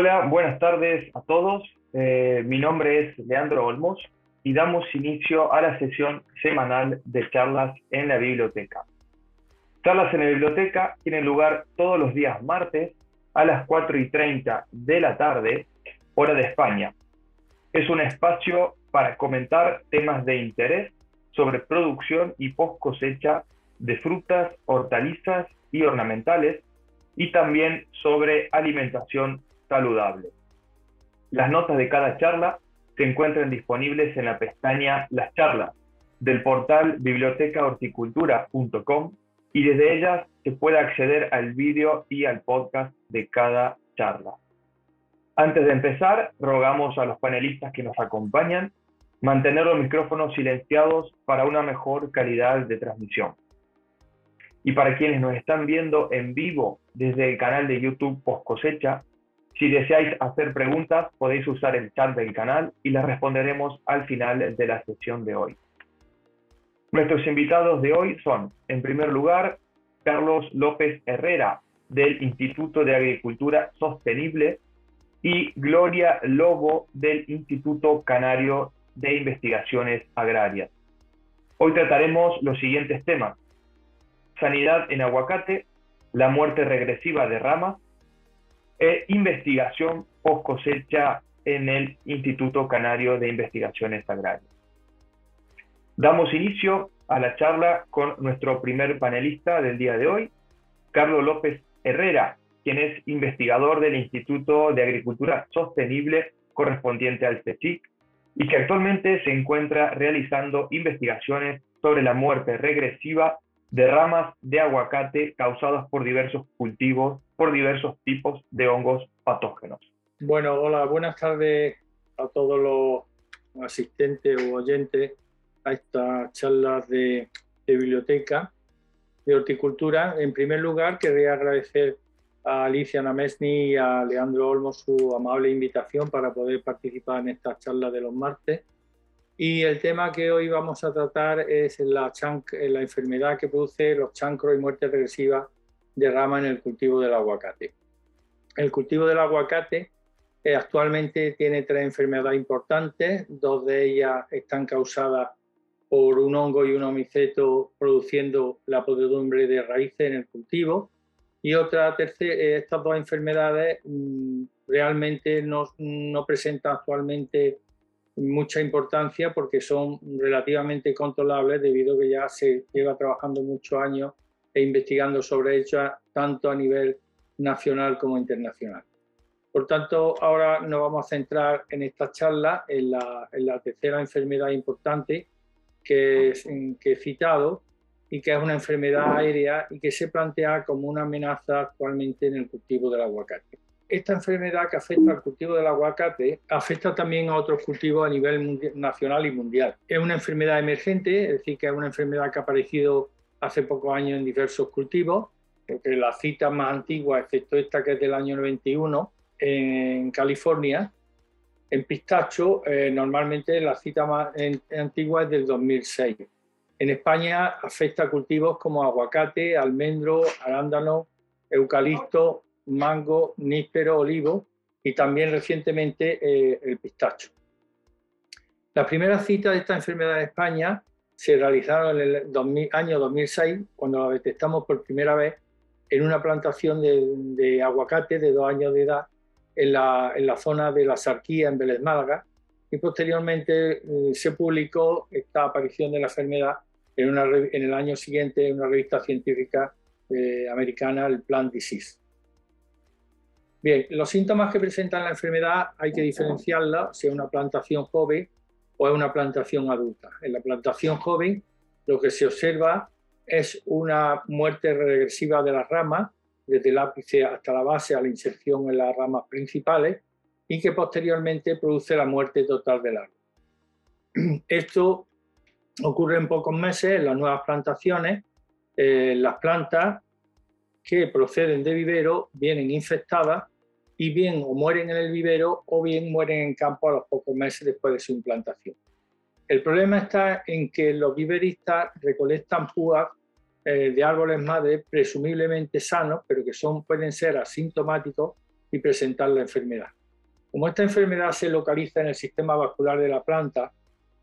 Hola, buenas tardes a todos. Eh, mi nombre es Leandro Olmos y damos inicio a la sesión semanal de charlas en la biblioteca. Charlas en la biblioteca tienen lugar todos los días martes a las 4 y 30 de la tarde, hora de España. Es un espacio para comentar temas de interés sobre producción y post cosecha de frutas, hortalizas y ornamentales y también sobre alimentación saludable. Las notas de cada charla se encuentran disponibles en la pestaña Las charlas del portal bibliotecahorticultura.com y desde ellas se puede acceder al vídeo y al podcast de cada charla. Antes de empezar, rogamos a los panelistas que nos acompañan mantener los micrófonos silenciados para una mejor calidad de transmisión. Y para quienes nos están viendo en vivo desde el canal de YouTube Post Cosecha, si deseáis hacer preguntas podéis usar el chat del canal y las responderemos al final de la sesión de hoy. Nuestros invitados de hoy son, en primer lugar, Carlos López Herrera, del Instituto de Agricultura Sostenible, y Gloria Lobo, del Instituto Canario de Investigaciones Agrarias. Hoy trataremos los siguientes temas sanidad en aguacate, la muerte regresiva de ramas e investigación post cosecha en el Instituto Canario de Investigaciones Agrarias. Damos inicio a la charla con nuestro primer panelista del día de hoy, Carlos López Herrera, quien es investigador del Instituto de Agricultura Sostenible correspondiente al CECIC y que actualmente se encuentra realizando investigaciones sobre la muerte regresiva de ramas de aguacate causadas por diversos cultivos, por diversos tipos de hongos patógenos. Bueno, hola, buenas tardes a todos los asistentes o oyentes a estas charlas de, biblioteca de horticultura. En primer lugar, querría agradecer a Alicia Namesni y a Leandro Olmo su amable invitación para poder participar en estas charlas de los martes y el tema que hoy vamos a tratar es la, la enfermedad que produce los chancros y muerte regresiva de rama en el cultivo del aguacate. El cultivo del aguacate eh, actualmente tiene tres enfermedades importantes, dos de ellas están causadas por un hongo y un homiceto produciendo la podredumbre de raíces en el cultivo y otra tercera, eh, estas dos enfermedades mm, realmente no, no presentan actualmente mucha importancia porque son relativamente controlables debido a que ya se lleva trabajando muchos años e investigando sobre ellas tanto a nivel nacional como internacional. Por tanto, ahora nos vamos a centrar en esta charla en la, en la tercera enfermedad importante que, que he citado y que es una enfermedad aérea y que se plantea como una amenaza actualmente en el cultivo del aguacate esta enfermedad que afecta al cultivo del aguacate afecta también a otros cultivos a nivel nacional y mundial. Es una enfermedad emergente, es decir, que es una enfermedad que ha aparecido hace pocos años en diversos cultivos, porque la cita más antigua, excepto esta que es del año 91, en California, en pistacho, eh, normalmente la cita más antigua es del 2006. En España afecta a cultivos como aguacate, almendro, arándano, eucalipto, mango, níspero, olivo y también recientemente eh, el pistacho. Las primeras citas de esta enfermedad en España se realizaron en el año 2006, cuando la detectamos por primera vez en una plantación de, aguacate de dos años de edad en la, zona de la Sarquía, en Vélez Málaga, y posteriormente eh, se publicó esta aparición de la enfermedad en, el año siguiente en una revista científica eh, americana, el Plant Disease. Bien, los síntomas que presentan la enfermedad hay que diferenciarla si es una plantación joven o es una plantación adulta. En la plantación joven lo que se observa es una muerte regresiva de las ramas, desde el ápice hasta la base a la inserción en las ramas principales, y que posteriormente produce la muerte total del árbol. Esto ocurre en pocos meses en las nuevas plantaciones. Eh, las plantas que proceden de vivero vienen infectadas y bien o mueren en el vivero o bien mueren en campo a los pocos meses después de su implantación. El problema está en que los viveristas recolectan púas eh, de árboles madres presumiblemente sanos, pero que son, pueden ser asintomáticos y presentar la enfermedad. Como esta enfermedad se localiza en el sistema vascular de la planta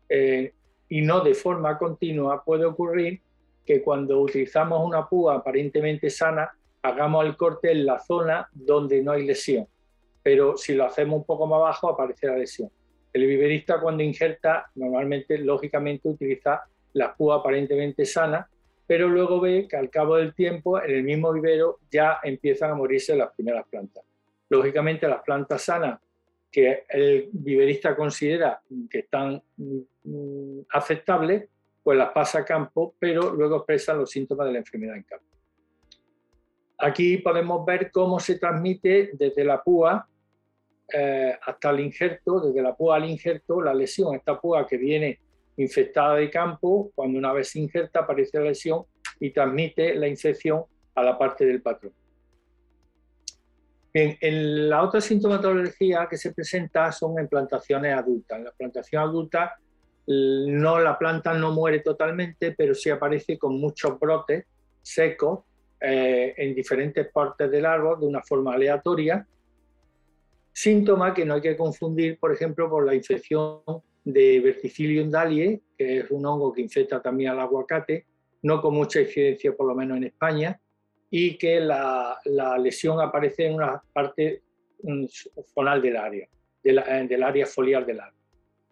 eh, y no de forma continua, puede ocurrir que cuando utilizamos una púa aparentemente sana, hagamos el corte en la zona donde no hay lesión. Pero si lo hacemos un poco más abajo, aparece la lesión. El viverista cuando injerta, normalmente, lógicamente, utiliza la púa aparentemente sana, pero luego ve que al cabo del tiempo, en el mismo vivero, ya empiezan a morirse las primeras plantas. Lógicamente, las plantas sanas que el viverista considera que están mm, aceptables, pues las pasa a campo, pero luego expresan los síntomas de la enfermedad en campo. Aquí podemos ver cómo se transmite desde la púa eh, hasta el injerto, desde la púa al injerto, la lesión. Esta púa que viene infectada de campo, cuando una vez se injerta aparece la lesión y transmite la infección a la parte del patrón. en la otra sintomatología que se presenta son en plantaciones adultas. En la plantación adulta no, la planta no muere totalmente, pero sí aparece con muchos brotes secos eh, en diferentes partes del árbol de una forma aleatoria. Síntoma que no hay que confundir, por ejemplo, por la infección de Verticillium dalie, que es un hongo que infecta también al aguacate, no con mucha incidencia, por lo menos en España, y que la, lesión aparece en una parte fonal del área, del área foliar del árbol.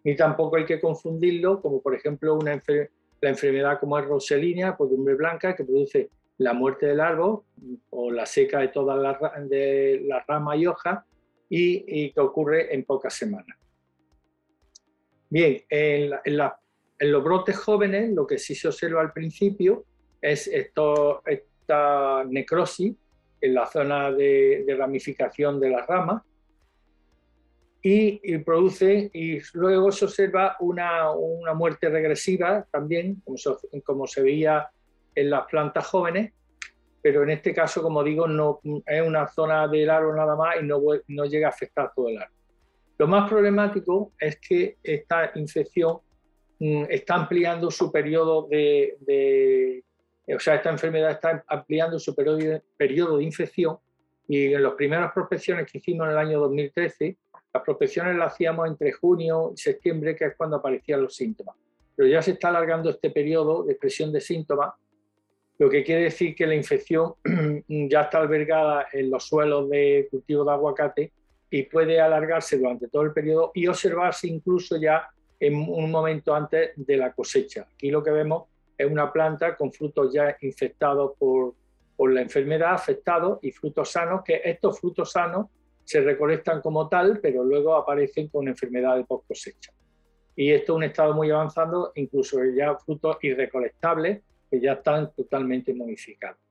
Ni tampoco hay que confundirlo, como por ejemplo una la enfermedad como es Roselinea, podumbre blanca, que produce la muerte del árbol o la seca de todas las de la ramas y hojas y, que ocurre en pocas semanas. Bien, en, los brotes jóvenes lo que sí se observa al principio es esta necrosis en la zona de, ramificación de las ramas y, produce, y luego se observa una, una muerte regresiva también, como como se veía en las plantas jóvenes, pero en este caso, como digo, no es una zona del árbol nada más y no, no llega a afectar todo el árbol. Lo más problemático es que esta infección mm, está ampliando su periodo de, o sea, esta enfermedad está ampliando su periodo, periodo de infección y en las primeras prospecciones que hicimos en el año 2013, las prospecciones las hacíamos entre junio y septiembre, que es cuando aparecían los síntomas. Pero ya se está alargando este periodo de expresión de síntomas lo que quiere decir que la infección ya está albergada en los suelos de cultivo de aguacate y puede alargarse durante todo el periodo y observarse incluso ya en un momento antes de la cosecha. Aquí lo que vemos es una planta con frutos ya infectados por, por la enfermedad, afectados y frutos sanos, que estos frutos sanos se recolectan como tal, pero luego aparecen con enfermedad de post cosecha. Y esto es un estado muy avanzado, incluso ya frutos irrecolectables que ya están totalmente modificados.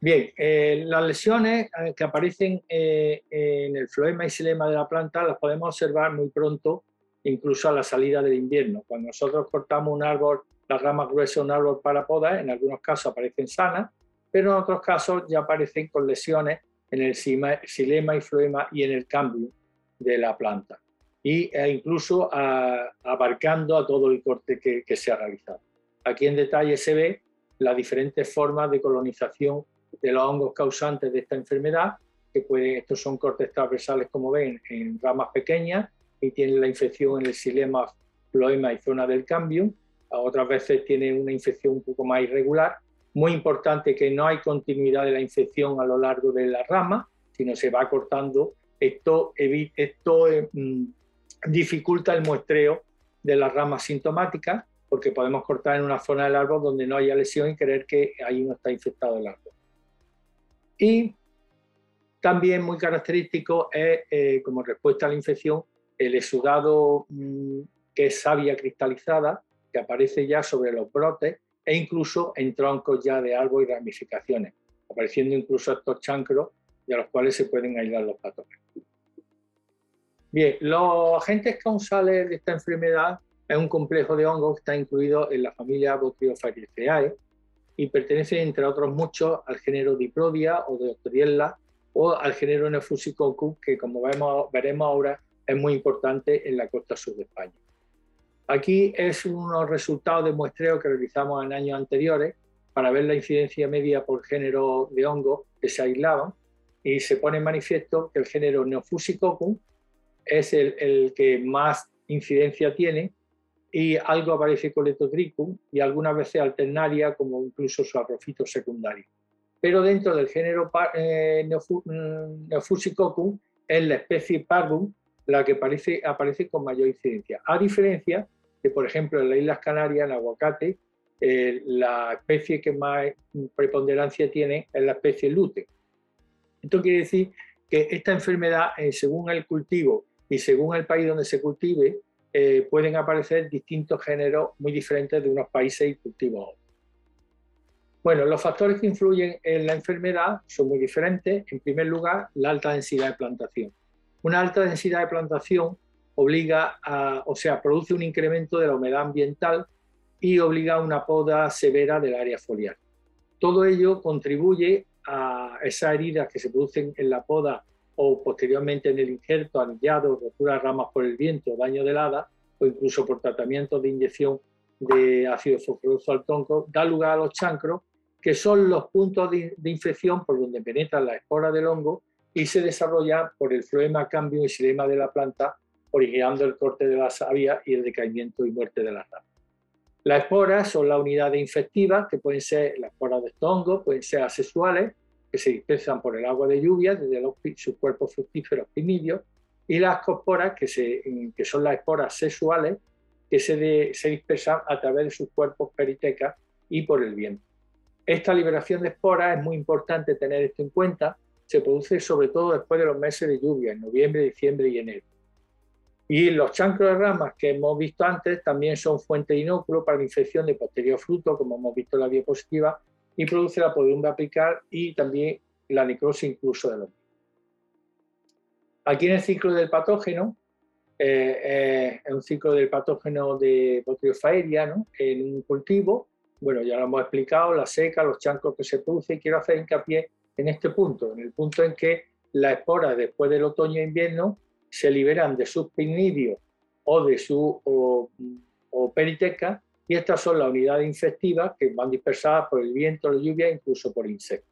Bien, eh, las lesiones eh, que aparecen eh, en el floema y xilema de la planta las podemos observar muy pronto, incluso a la salida del invierno. Cuando nosotros cortamos un árbol, las ramas gruesas de un árbol para poda, en algunos casos aparecen sanas, pero en otros casos ya aparecen con lesiones en el xilema y floema y en el cambio de la planta, y, e incluso abarcando a todo el corte que se ha realizado. Aquí en detalle se ve las diferentes formas de colonización de los hongos causantes de esta enfermedad, que pueden, estos son cortes transversales, como ven, en ramas pequeñas y tienen la infección en el xilema, floema y zona del cambio. Otras veces tienen una infección un poco más irregular. Muy importante que no hay continuidad de la infección a lo largo de la rama, sino se va cortando. Esto, esto mm, dificulta el muestreo de las ramas sintomáticas porque podemos cortar en una zona del árbol donde no haya lesión y creer que ahí no está infectado el árbol. Y también muy característico es, eh, como respuesta a la infección, el exudado mm, que es savia cristalizada, que aparece ya sobre los brotes e incluso en troncos ya de árbol y ramificaciones, apareciendo incluso estos chancros de los cuales se pueden aislar los patógenos. Bien, los agentes causales de esta enfermedad es un complejo de hongos que está incluido en la familia Botryophyraceae y pertenece, entre otros muchos, al género Diprodia o Deostriella o al género Nefusicoccus, que como veremos ahora es muy importante en la costa sur de España. Aquí es unos resultados de muestreo que realizamos en años anteriores para ver la incidencia media por género de hongos que se aislaban y se pone en manifiesto que el género Neofusicoccus es el, que más incidencia tiene y algo aparece con Letotricum y algunas veces alternaria como incluso su aprofito secundario. Pero dentro del género eh, mm, Neofusicoccus es la especie Parvum la que aparece, aparece con mayor incidencia. A diferencia por ejemplo, en las Islas Canarias, en aguacate, eh, la especie que más preponderancia tiene es la especie lute. Esto quiere decir que esta enfermedad, eh, según el cultivo y según el país donde se cultive, eh, pueden aparecer distintos géneros muy diferentes de unos países y cultivos otros. Bueno, los factores que influyen en la enfermedad son muy diferentes. En primer lugar, la alta densidad de plantación. Una alta densidad de plantación obliga a, o sea, produce un incremento de la humedad ambiental y obliga a una poda severa del área foliar. Todo ello contribuye a esas heridas que se producen en la poda o posteriormente en el injerto, anillado, rotura de ramas por el viento, daño de helada o incluso por tratamiento de inyección de ácido fosforoso al tronco, da lugar a los chancros, que son los puntos de, infección por donde penetran las esporas del hongo y se desarrolla por el floema, cambio y silema de la planta, originando el corte de la savia y el decaimiento y muerte de las ramas. Las esporas son las unidades infectivas, que pueden ser las esporas de hongo, pueden ser asexuales, que se dispersan por el agua de lluvia desde los, sus cuerpos fructíferos primidios, y las cosporas, que, que son las esporas sexuales, que se, se dispersan a través de sus cuerpos peritecas y por el viento. Esta liberación de esporas es muy importante tener esto en cuenta, se produce sobre todo después de los meses de lluvia, en noviembre, diciembre y enero. Y los chancros de ramas que hemos visto antes también son fuente de inóculo para la infección de posterior fruto, como hemos visto en la diapositiva, y produce la podumbre apical y también la necrosis incluso de los Aquí en el ciclo del patógeno, eh, eh, es un ciclo del patógeno de Botryophaeria ¿no? en un cultivo, bueno, ya lo hemos explicado, la seca, los chancros que se producen, quiero hacer hincapié en este punto, en el punto en que las esporas después del otoño e invierno se liberan de sus pinnidios o de su o, periteca y estas son las unidades infectivas que van dispersadas por el viento, la lluvia incluso por insectos.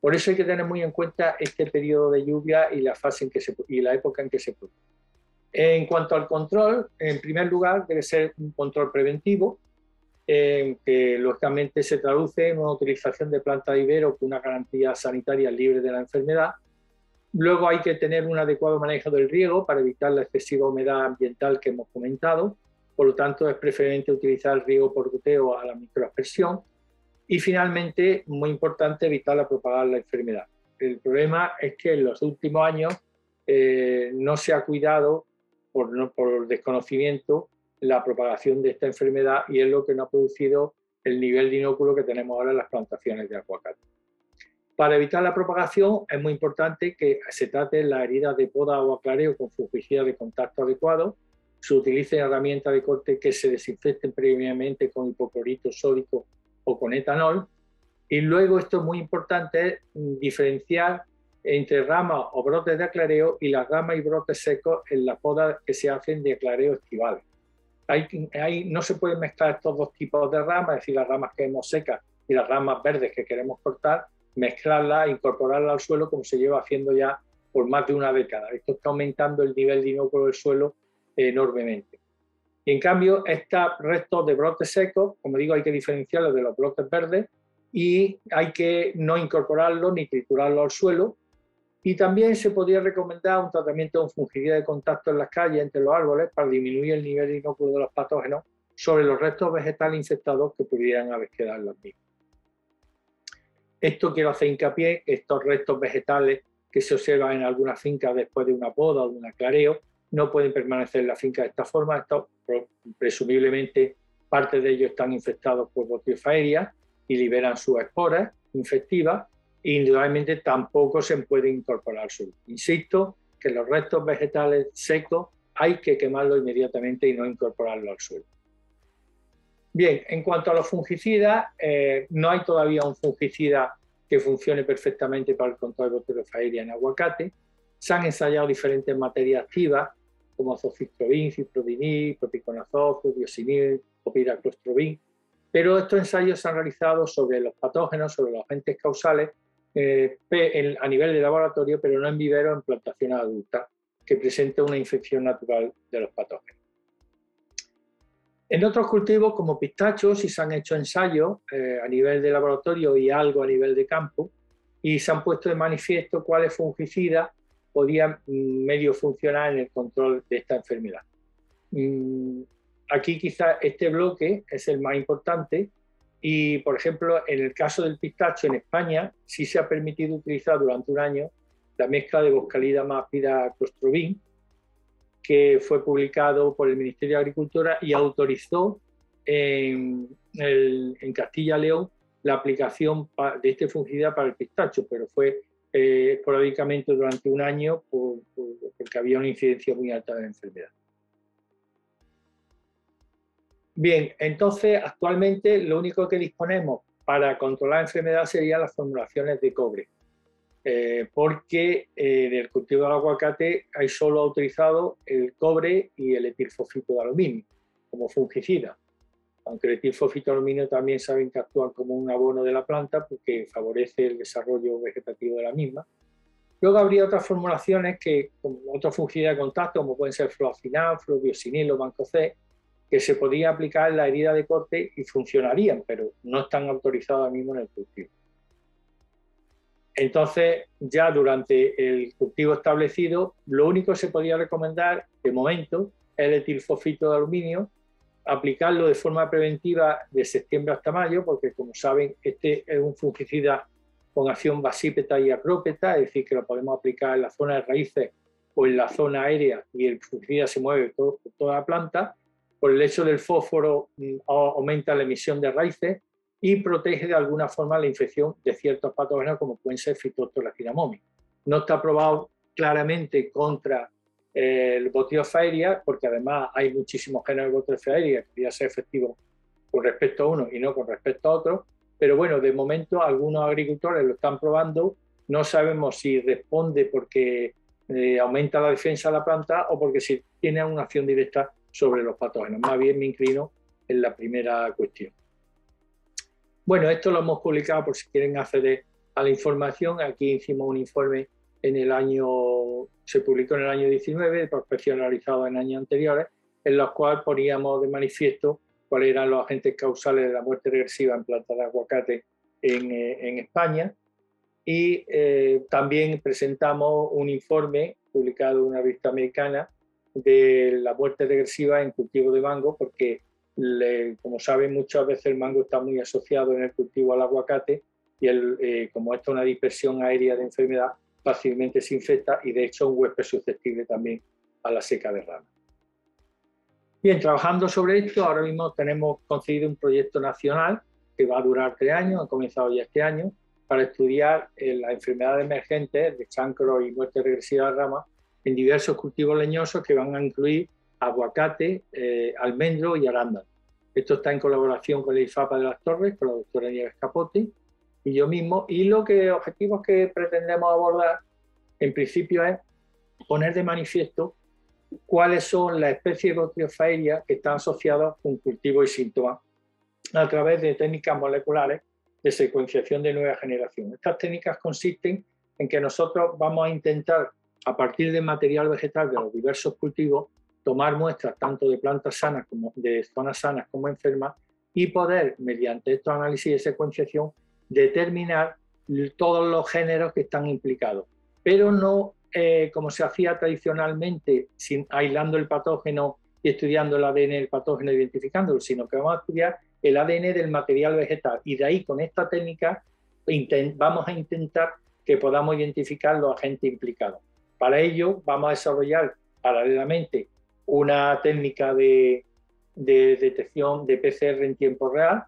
Por eso hay que tener muy en cuenta este periodo de lluvia y la fase en que se, y la época en que se produce. En cuanto al control, en primer lugar debe ser un control preventivo, que lógicamente se traduce en una utilización de planta de ibero con una garantía sanitaria libre de la enfermedad Luego hay que tener un adecuado manejo del riego para evitar la excesiva humedad ambiental que hemos comentado. Por lo tanto, es preferente utilizar el riego por goteo a la microaspersión. Y finalmente, muy importante, evitar la propagar la enfermedad. El problema es que en los últimos años eh, no se ha cuidado por, por desconocimiento la propagación de esta enfermedad y es lo que no ha producido el nivel de inóculo que tenemos ahora en las plantaciones de aguacate. Para evitar la propagación es muy importante que se trate la herida de poda o aclareo con fungicida de contacto adecuado, se utilicen herramientas de corte que se desinfecten previamente con hipoclorito sódico o con etanol. Y luego esto es muy importante diferenciar entre ramas o brotes de aclareo y las ramas y brotes secos en la poda que se hacen de aclareo estival. Hay, no se pueden mezclar estos dos tipos de ramas, es decir, las ramas que hemos secas y las ramas verdes que queremos cortar, mezclarla, incorporarla al suelo como se lleva haciendo ya por más de una década. Esto está aumentando el nivel de inóculo del suelo enormemente. Y en cambio, estos restos de brotes secos, como digo, hay que diferenciarlos de los brotes verdes y hay que no incorporarlos ni triturarlos al suelo. Y también se podría recomendar un tratamiento con fungicida de contacto en las calles, entre los árboles, para disminuir el nivel de inóculo de los patógenos sobre los restos vegetales infectados que pudieran haber quedado en los mismos. Esto quiero hacer hincapié, estos restos vegetales que se observan en algunas fincas después de una poda o de un aclareo, no pueden permanecer en la finca de esta forma. Presumiblemente, parte de ellos están infectados por Botryophaeria y liberan sus esporas infectivas e indudablemente tampoco se puede incorporar suelo. Insisto que los restos vegetales secos hay que quemarlos inmediatamente y no incorporarlos al suelo. Bien, en cuanto a los fungicidas, eh, no hay todavía un fungicida que funcione perfectamente para el control de bacteriofagia en aguacate. Se han ensayado diferentes materias activas como azofistrovín, ciprodinil, propiconazol, diosinil o piraclostrobin, pero estos ensayos se han realizado sobre los patógenos, sobre los agentes causales, eh, a nivel de laboratorio, pero no en vivero en plantaciones adultas, que presenta una infección natural de los patógenos. En otros cultivos, como pistachos, sí se han hecho ensayos eh, a nivel de laboratorio y algo a nivel de campo, y se han puesto de manifiesto cuáles fungicidas podían mm, medio funcionar en el control de esta enfermedad. Mm, aquí quizá este bloque es el más importante y, por ejemplo, en el caso del pistacho en España sí se ha permitido utilizar durante un año la mezcla de Boscalida mápida clostrobin, que fue publicado por el Ministerio de Agricultura y autorizó en, Castilla León la aplicación de este fungicida para el pistacho, pero fue eh, esporádicamente durante un año porque había una incidencia muy alta de la enfermedad. Bien, entonces actualmente lo único que disponemos para controlar la enfermedad serían las formulaciones de cobre. Eh, porque en eh, el cultivo del aguacate hay solo autorizado el cobre y el etilfosfito de aluminio como fungicida. Aunque el etilfosfito de aluminio también saben que actúan como un abono de la planta porque favorece el desarrollo vegetativo de la misma. Luego habría otras formulaciones que, como otra fungicida de contacto, como pueden ser fluocinal, fluobiocinil o banco C, que se podría aplicar en la herida de corte y funcionarían, pero no están autorizados ahora mismo en el cultivo. Entonces, ya durante el cultivo establecido, lo único que se podía recomendar de momento es el etilfosfito de aluminio, aplicarlo de forma preventiva de septiembre hasta mayo, porque como saben, este es un fungicida con acción basípeta y acrópeta, es decir, que lo podemos aplicar en la zona de raíces o en la zona aérea y el fungicida se mueve por toda la planta. Por el hecho del fósforo mm, aumenta la emisión de raíces y protege de alguna forma la infección de ciertos patógenos como pueden ser fitotoraquinamomi. No está probado claramente contra eh, el botiofaeria, porque además hay muchísimos géneros de botiofaeria que podría ser efectivo con respecto a uno y no con respecto a otro, pero bueno, de momento algunos agricultores lo están probando, no sabemos si responde porque eh, aumenta la defensa de la planta o porque si tiene una acción directa sobre los patógenos. Más bien me inclino en la primera cuestión. Bueno, esto lo hemos publicado por si quieren acceder a la información. Aquí hicimos un informe en el año, se publicó en el año 19, prospección realizada en años anteriores, en los cuales poníamos de manifiesto cuáles eran los agentes causales de la muerte regresiva en plantas de aguacate en, eh, España. Y eh, también presentamos un informe publicado en una revista americana de la muerte regresiva en cultivo de mango, porque como saben, muchas veces el mango está muy asociado en el cultivo al aguacate y el, eh, como esto es una dispersión aérea de enfermedad, fácilmente se infecta y de hecho un huésped susceptible también a la seca de rana. Bien, trabajando sobre esto, ahora mismo tenemos conseguido un proyecto nacional que va a durar tres años, ha comenzado ya este año, para estudiar eh, las enfermedades emergentes de chancro y muerte regresiva de rama en diversos cultivos leñosos que van a incluir aguacate, eh, almendro y arándano. Esto está en colaboración con el IFAPA de las Torres, con la doctora Nieves Capote y yo mismo. Y lo que objetivos que pretendemos abordar, en principio, es poner de manifiesto cuáles son las especies de que están asociadas con cultivo y síntomas a través de técnicas moleculares de secuenciación de nueva generación. Estas técnicas consisten en que nosotros vamos a intentar, a partir de material vegetal de los diversos cultivos, tomar muestras tanto de plantas sanas como de zonas sanas como enfermas y poder, mediante estos análisis de secuenciación, determinar todos los géneros que están implicados, pero no eh, como se hacía tradicionalmente, sin, aislando el patógeno y estudiando el ADN del patógeno, identificándolo, sino que vamos a estudiar el ADN del material vegetal. Y de ahí, con esta técnica, vamos a intentar que podamos identificar los agentes implicados. Para ello, vamos a desarrollar paralelamente una técnica de, detección de PCR en tiempo real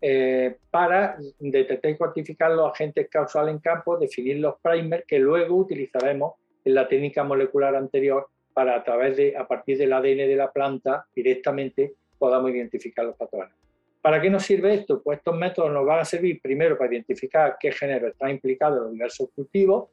eh, para detectar y cuantificar los agentes causales en campo, definir los primers que luego utilizaremos en la técnica molecular anterior para a través de, a partir del ADN de la planta directamente podamos identificar los patógenos. ¿Para qué nos sirve esto? Pues estos métodos nos van a servir primero para identificar qué género está implicado en los diversos cultivos,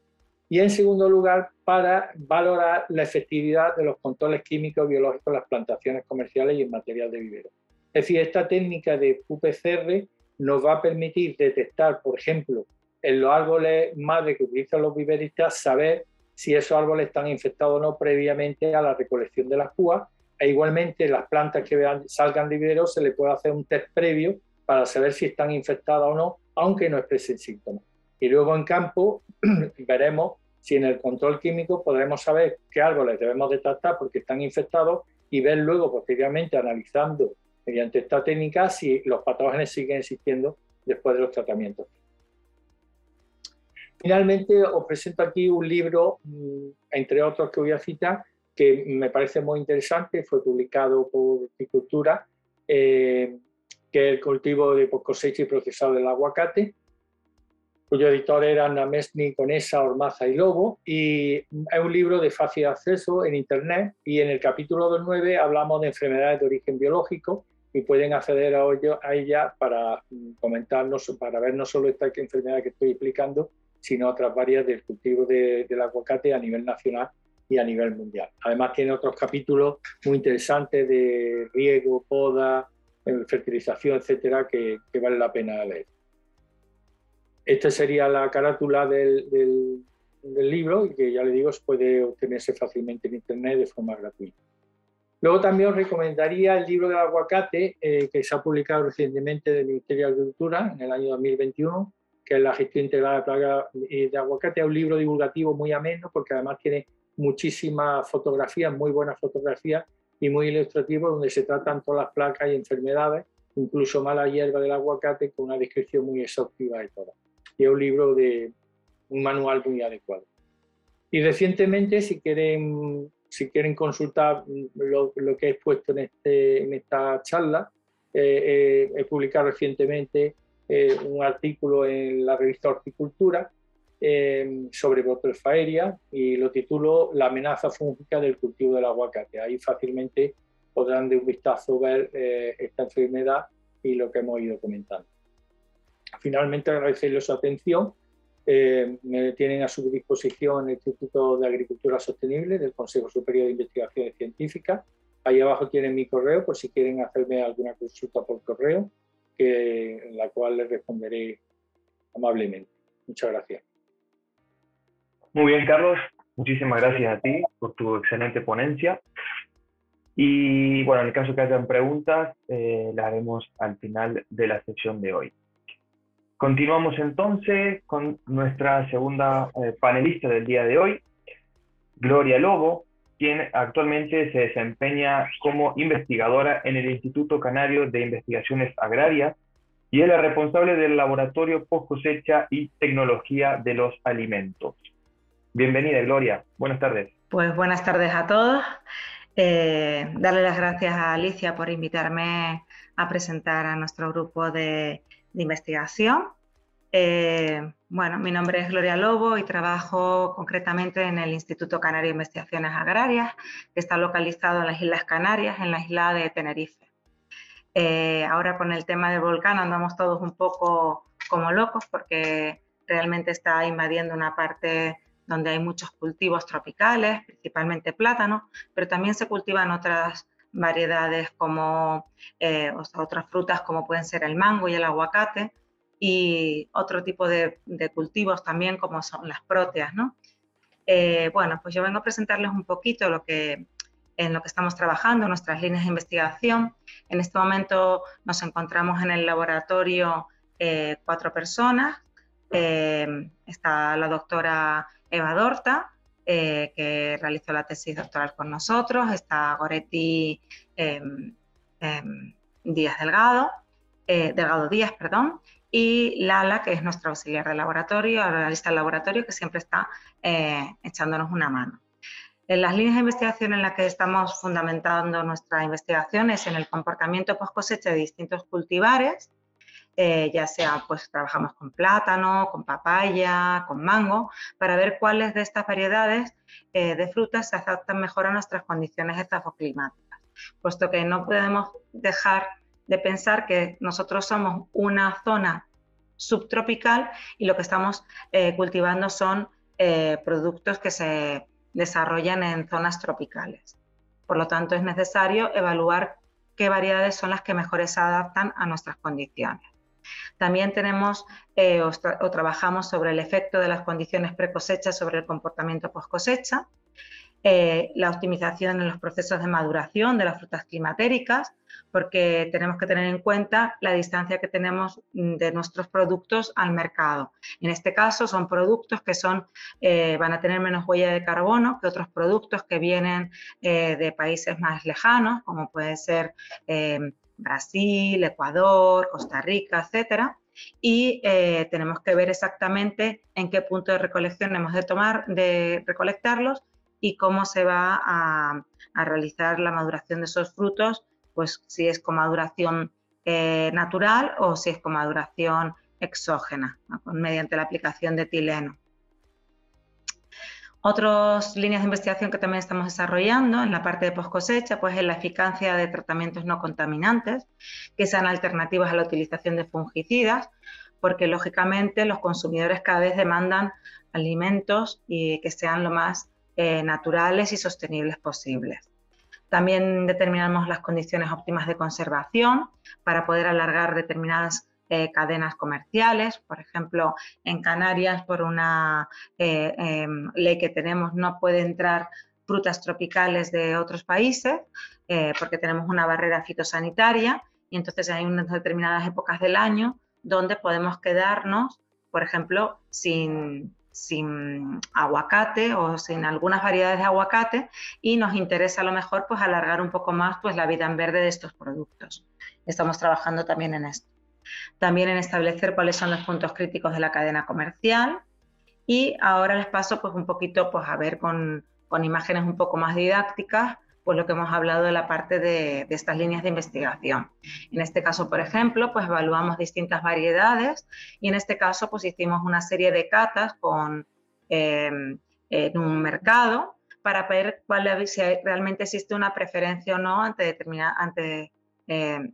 y en segundo lugar para valorar la efectividad de los controles químicos biológicos en las plantaciones comerciales y en material de vivero. Es decir, esta técnica de UPCR nos va a permitir detectar, por ejemplo, en los árboles madre que utilizan los viveristas saber si esos árboles están infectados o no previamente a la recolección de las púas. E igualmente las plantas que salgan de vivero se le puede hacer un test previo para saber si están infectadas o no, aunque no expresen síntomas. Y luego en campo veremos si en el control químico podremos saber qué árboles debemos detectar porque están infectados y ver luego posteriormente analizando mediante esta técnica si los patógenos siguen existiendo después de los tratamientos. Finalmente os presento aquí un libro, mm, entre otros que voy a citar, que me parece muy interesante, fue publicado por Horticultura, eh, que es el cultivo de cosecha y procesado del aguacate, cuyo editor era Namesni, Conesa, Ormaza y Lobo, y es un libro de fácil acceso en Internet, y en el capítulo 9 hablamos de enfermedades de origen biológico, y pueden acceder a, a ella para mm, comentarnos, para ver no solo esta enfermedad que estoy explicando, sino otras varias del cultivo del aguacate a nivel nacional y a nivel mundial. Además tiene otros capítulos muy interesantes de riego, poda, eh, fertilización, etcétera, que, vale la pena leer. Esta sería la carátula del, del, libro y que ya le digo, puede obtenerse fácilmente en internet de forma gratuita. Luego también os recomendaría el libro del aguacate eh, que se ha publicado recientemente del Ministerio de Agricultura en el año 2021, que es la gestión integrada de plagas de aguacate. Es un libro divulgativo muy ameno porque además tiene muchísimas fotografías, muy buenas fotografías y muy ilustrativos donde se tratan todas las placas y enfermedades, incluso mala hierba del aguacate con una descripción muy exhaustiva de todas. Y es un libro de un manual muy adecuado. Y recientemente, si quieren, si quieren consultar lo, que he expuesto en, este, en esta charla, eh, eh, he publicado recientemente eh, un artículo en la revista Horticultura eh, sobre Botrelfaeria y lo titulo La amenaza fúngica del cultivo del aguacate. Ahí fácilmente podrán de un vistazo ver eh, esta enfermedad y lo que hemos ido comentando. Finalmente, agradecerles su atención. me tienen a su disposición el Instituto de Agricultura Sostenible del Consejo Superior de Investigaciones Científicas. Ahí abajo tienen mi correo por si quieren hacerme alguna consulta por correo en la cual le responderé amablemente. Muchas gracias. Muy bien, Carlos. Muchísimas gracias a ti por tu excelente ponencia. Y bueno, en el caso que hayan preguntas, eh, las haremos al final de la sesión de hoy. Continuamos entonces con nuestra segunda eh, panelista del día de hoy, Gloria Lobo, quien actualmente se desempeña como investigadora en el Instituto Canario de Investigaciones Agrarias y es la responsable del Laboratorio Post Cosecha y Tecnología de los Alimentos. Bienvenida, Gloria. Buenas tardes. Pues buenas tardes a todos. Eh, darle las gracias a Alicia por invitarme a presentar a nuestro grupo de, de investigación. Eh, bueno, mi nombre es Gloria Lobo y trabajo concretamente en el Instituto Canario de Investigaciones Agrarias, que está localizado en las Islas Canarias, en la isla de Tenerife. Eh, ahora con el tema del volcán andamos todos un poco como locos porque realmente está invadiendo una parte donde hay muchos cultivos tropicales, principalmente plátanos, pero también se cultivan otras variedades como eh, otras frutas como pueden ser el mango y el aguacate, y otro tipo de, cultivos también como son las próteas, ¿no? Eh, bueno, pues yo vengo a presentarles un poquito lo que, en lo que estamos trabajando, nuestras líneas de investigación. En este momento nos encontramos en el laboratorio eh, cuatro personas. Está la doctora Eva Dorta, que realizó la tesis doctoral con nosotros. Está Goretti em, em, Díaz Delgado, Delgado Díaz, perdón, y Lala, que es nuestra auxiliar de laboratorio, analista del laboratorio, que siempre está eh, echándonos una mano. En las líneas de investigación en las que estamos fundamentando nuestra investigación es en el comportamiento post cosecha de distintos cultivares, eh, ya sea pues trabajamos con plátano, con papaya, con mango, para ver cuáles de estas variedades eh, de frutas se adaptan mejor a nuestras condiciones estafoclimáticas, puesto que no podemos dejar de pensar que nosotros somos una zona subtropical y lo que estamos eh, cultivando son productos que se desarrollan en zonas tropicales. Por lo tanto, es necesario evaluar qué variedades son las que mejor se adaptan a nuestras condiciones. También tenemos eh, o, trabajamos sobre el efecto de las condiciones pre-cosecha sobre el comportamiento post-cosecha, eh, la optimización en los procesos de maduración de las frutas climatéricas, porque tenemos que tener en cuenta la distancia que tenemos de nuestros productos al mercado. En este caso son productos que son, eh, van a tener menos huella de carbono que otros productos que vienen de países más lejanos, como puede ser Brasil, Ecuador, Costa Rica, etcétera. Y eh, tenemos que ver exactamente en qué punto de recolección hemos de tomar, de recolectarlos y cómo se va a, realizar la maduración de esos frutos, pues si es con maduración eh, natural o si es con maduración exógena, mediante la aplicación de etileno. Otras líneas de investigación que también estamos desarrollando en la parte de post cosecha, pues es la eficacia de tratamientos no contaminantes, que sean alternativas a la utilización de fungicidas, porque lógicamente los consumidores cada vez demandan alimentos y que sean lo más eh, naturales y sostenibles posibles. También determinamos las condiciones óptimas de conservación para poder alargar determinadas eh, cadenas comerciales. Por ejemplo, en Canarias, por una eh, em, ley que tenemos, no puede entrar frutas tropicales de otros países eh, porque tenemos una barrera fitosanitaria y entonces hay unas determinadas épocas del año donde podemos quedarnos, por ejemplo, sin, sin aguacate o sin algunas variedades de aguacate y nos interesa a lo mejor pues alargar un poco más pues la vida en verde de estos productos. Estamos trabajando también en esto también en establecer cuáles son los puntos críticos de la cadena comercial y ahora les paso pues un poquito pues a ver con, imágenes un poco más didácticas pues lo que hemos hablado de la parte de, estas líneas de investigación. En este caso, por ejemplo, pues evaluamos distintas variedades y en este caso pues hicimos una serie de catas con, em, en un mercado para ver cuál, si realmente existe una preferencia o no ante, determinada, ante em,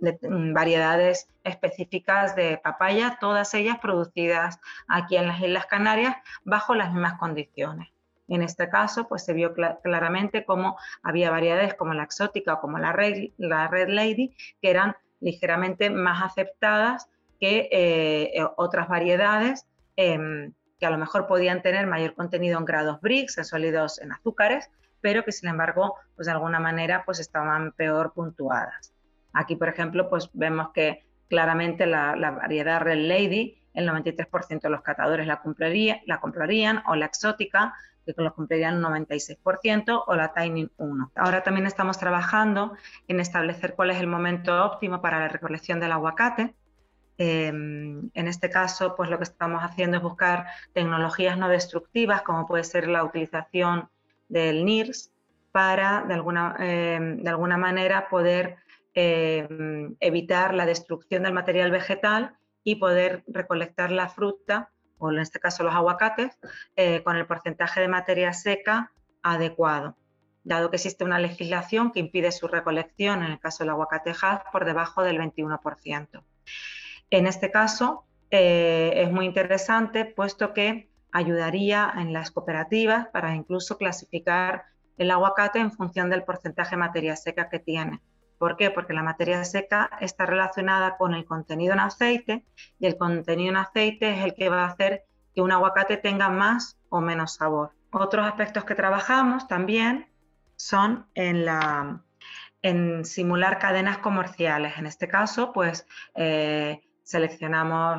de mm, variedades específicas de papaya, todas ellas producidas aquí en las Islas Canarias bajo las mismas condiciones. En este caso, pues se vio claramente cómo había variedades como la exótica o como la Red, la red Lady, que eran ligeramente más aceptadas que eh, eh, otras variedades em, que a lo mejor podían tener mayor contenido en grados BRICS, en sólidos en azúcares, pero que sin embargo, pues de alguna manera, pues estaban peor puntuadas. Aquí, por ejemplo, pues vemos que claramente la, variedad Red Lady, el 93% de los catadores la, la comprarían, o la exótica, que lo comprarían un 96%, o la Tiny 1. Ahora también estamos trabajando en establecer cuál es el momento óptimo para la recolección del aguacate. Em, en este caso, pues lo que estamos haciendo es buscar tecnologías no destructivas, como puede ser la utilización del NIRS, para de alguna, em, de alguna manera poder Em, evitar la destrucción del material vegetal y poder recolectar la fruta, o en este caso los aguacates, eh, con el porcentaje de materia seca adecuado, dado que existe una legislación que impide su recolección, en el caso del aguacate Hass, por debajo del 21%. En este caso, eh, es muy interesante, puesto que ayudaría en las cooperativas para incluso clasificar el aguacate en función del porcentaje de materia seca que tiene. ¿Por qué? Porque la materia seca está relacionada con el contenido en aceite y el contenido en aceite es el que va a hacer que un aguacate tenga más o menos sabor. Otros aspectos que trabajamos también son en, la, en simular cadenas comerciales. En este caso, pues eh, seleccionamos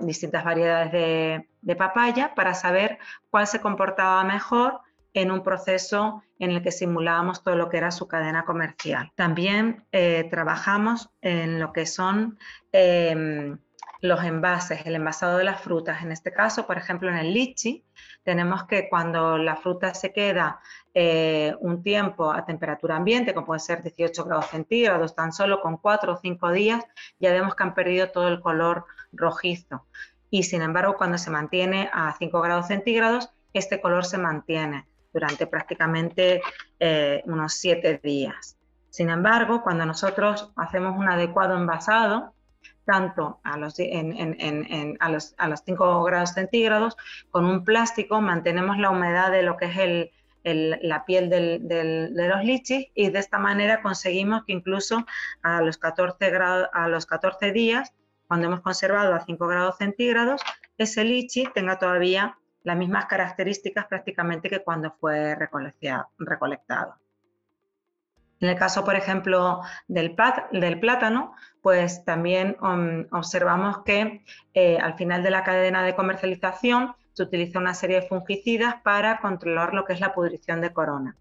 distintas variedades de, de papaya para saber cuál se comportaba mejor en un proceso en el que simulábamos todo lo que era su cadena comercial. También eh, trabajamos en lo que son em, los envases, el envasado de las frutas. En este caso, por ejemplo, en el lichi, tenemos que cuando la fruta se queda eh, un tiempo a temperatura ambiente, como puede ser 18 grados centígrados, tan solo con 4 o 5 días, ya vemos que han perdido todo el color rojizo. Y sin embargo, cuando se mantiene a 5 grados centígrados, este color se mantiene durante prácticamente eh, unos siete días. Sin embargo, cuando nosotros hacemos un adecuado envasado, tanto a los, a los, a los 5 grados centígrados, con un plástico mantenemos la humedad de lo que es el, la piel de los lichis y de esta manera conseguimos que incluso a los 14, grados, a los 14 días cuando hemos conservado a 5 grados centígrados, ese lichi tenga todavía las mismas características prácticamente que cuando fue recolectado. En el caso, por ejemplo, del, plátano, pues también um, observamos que eh, al final de la cadena de comercialización se utiliza una serie de fungicidas para controlar lo que es la pudrición de corona.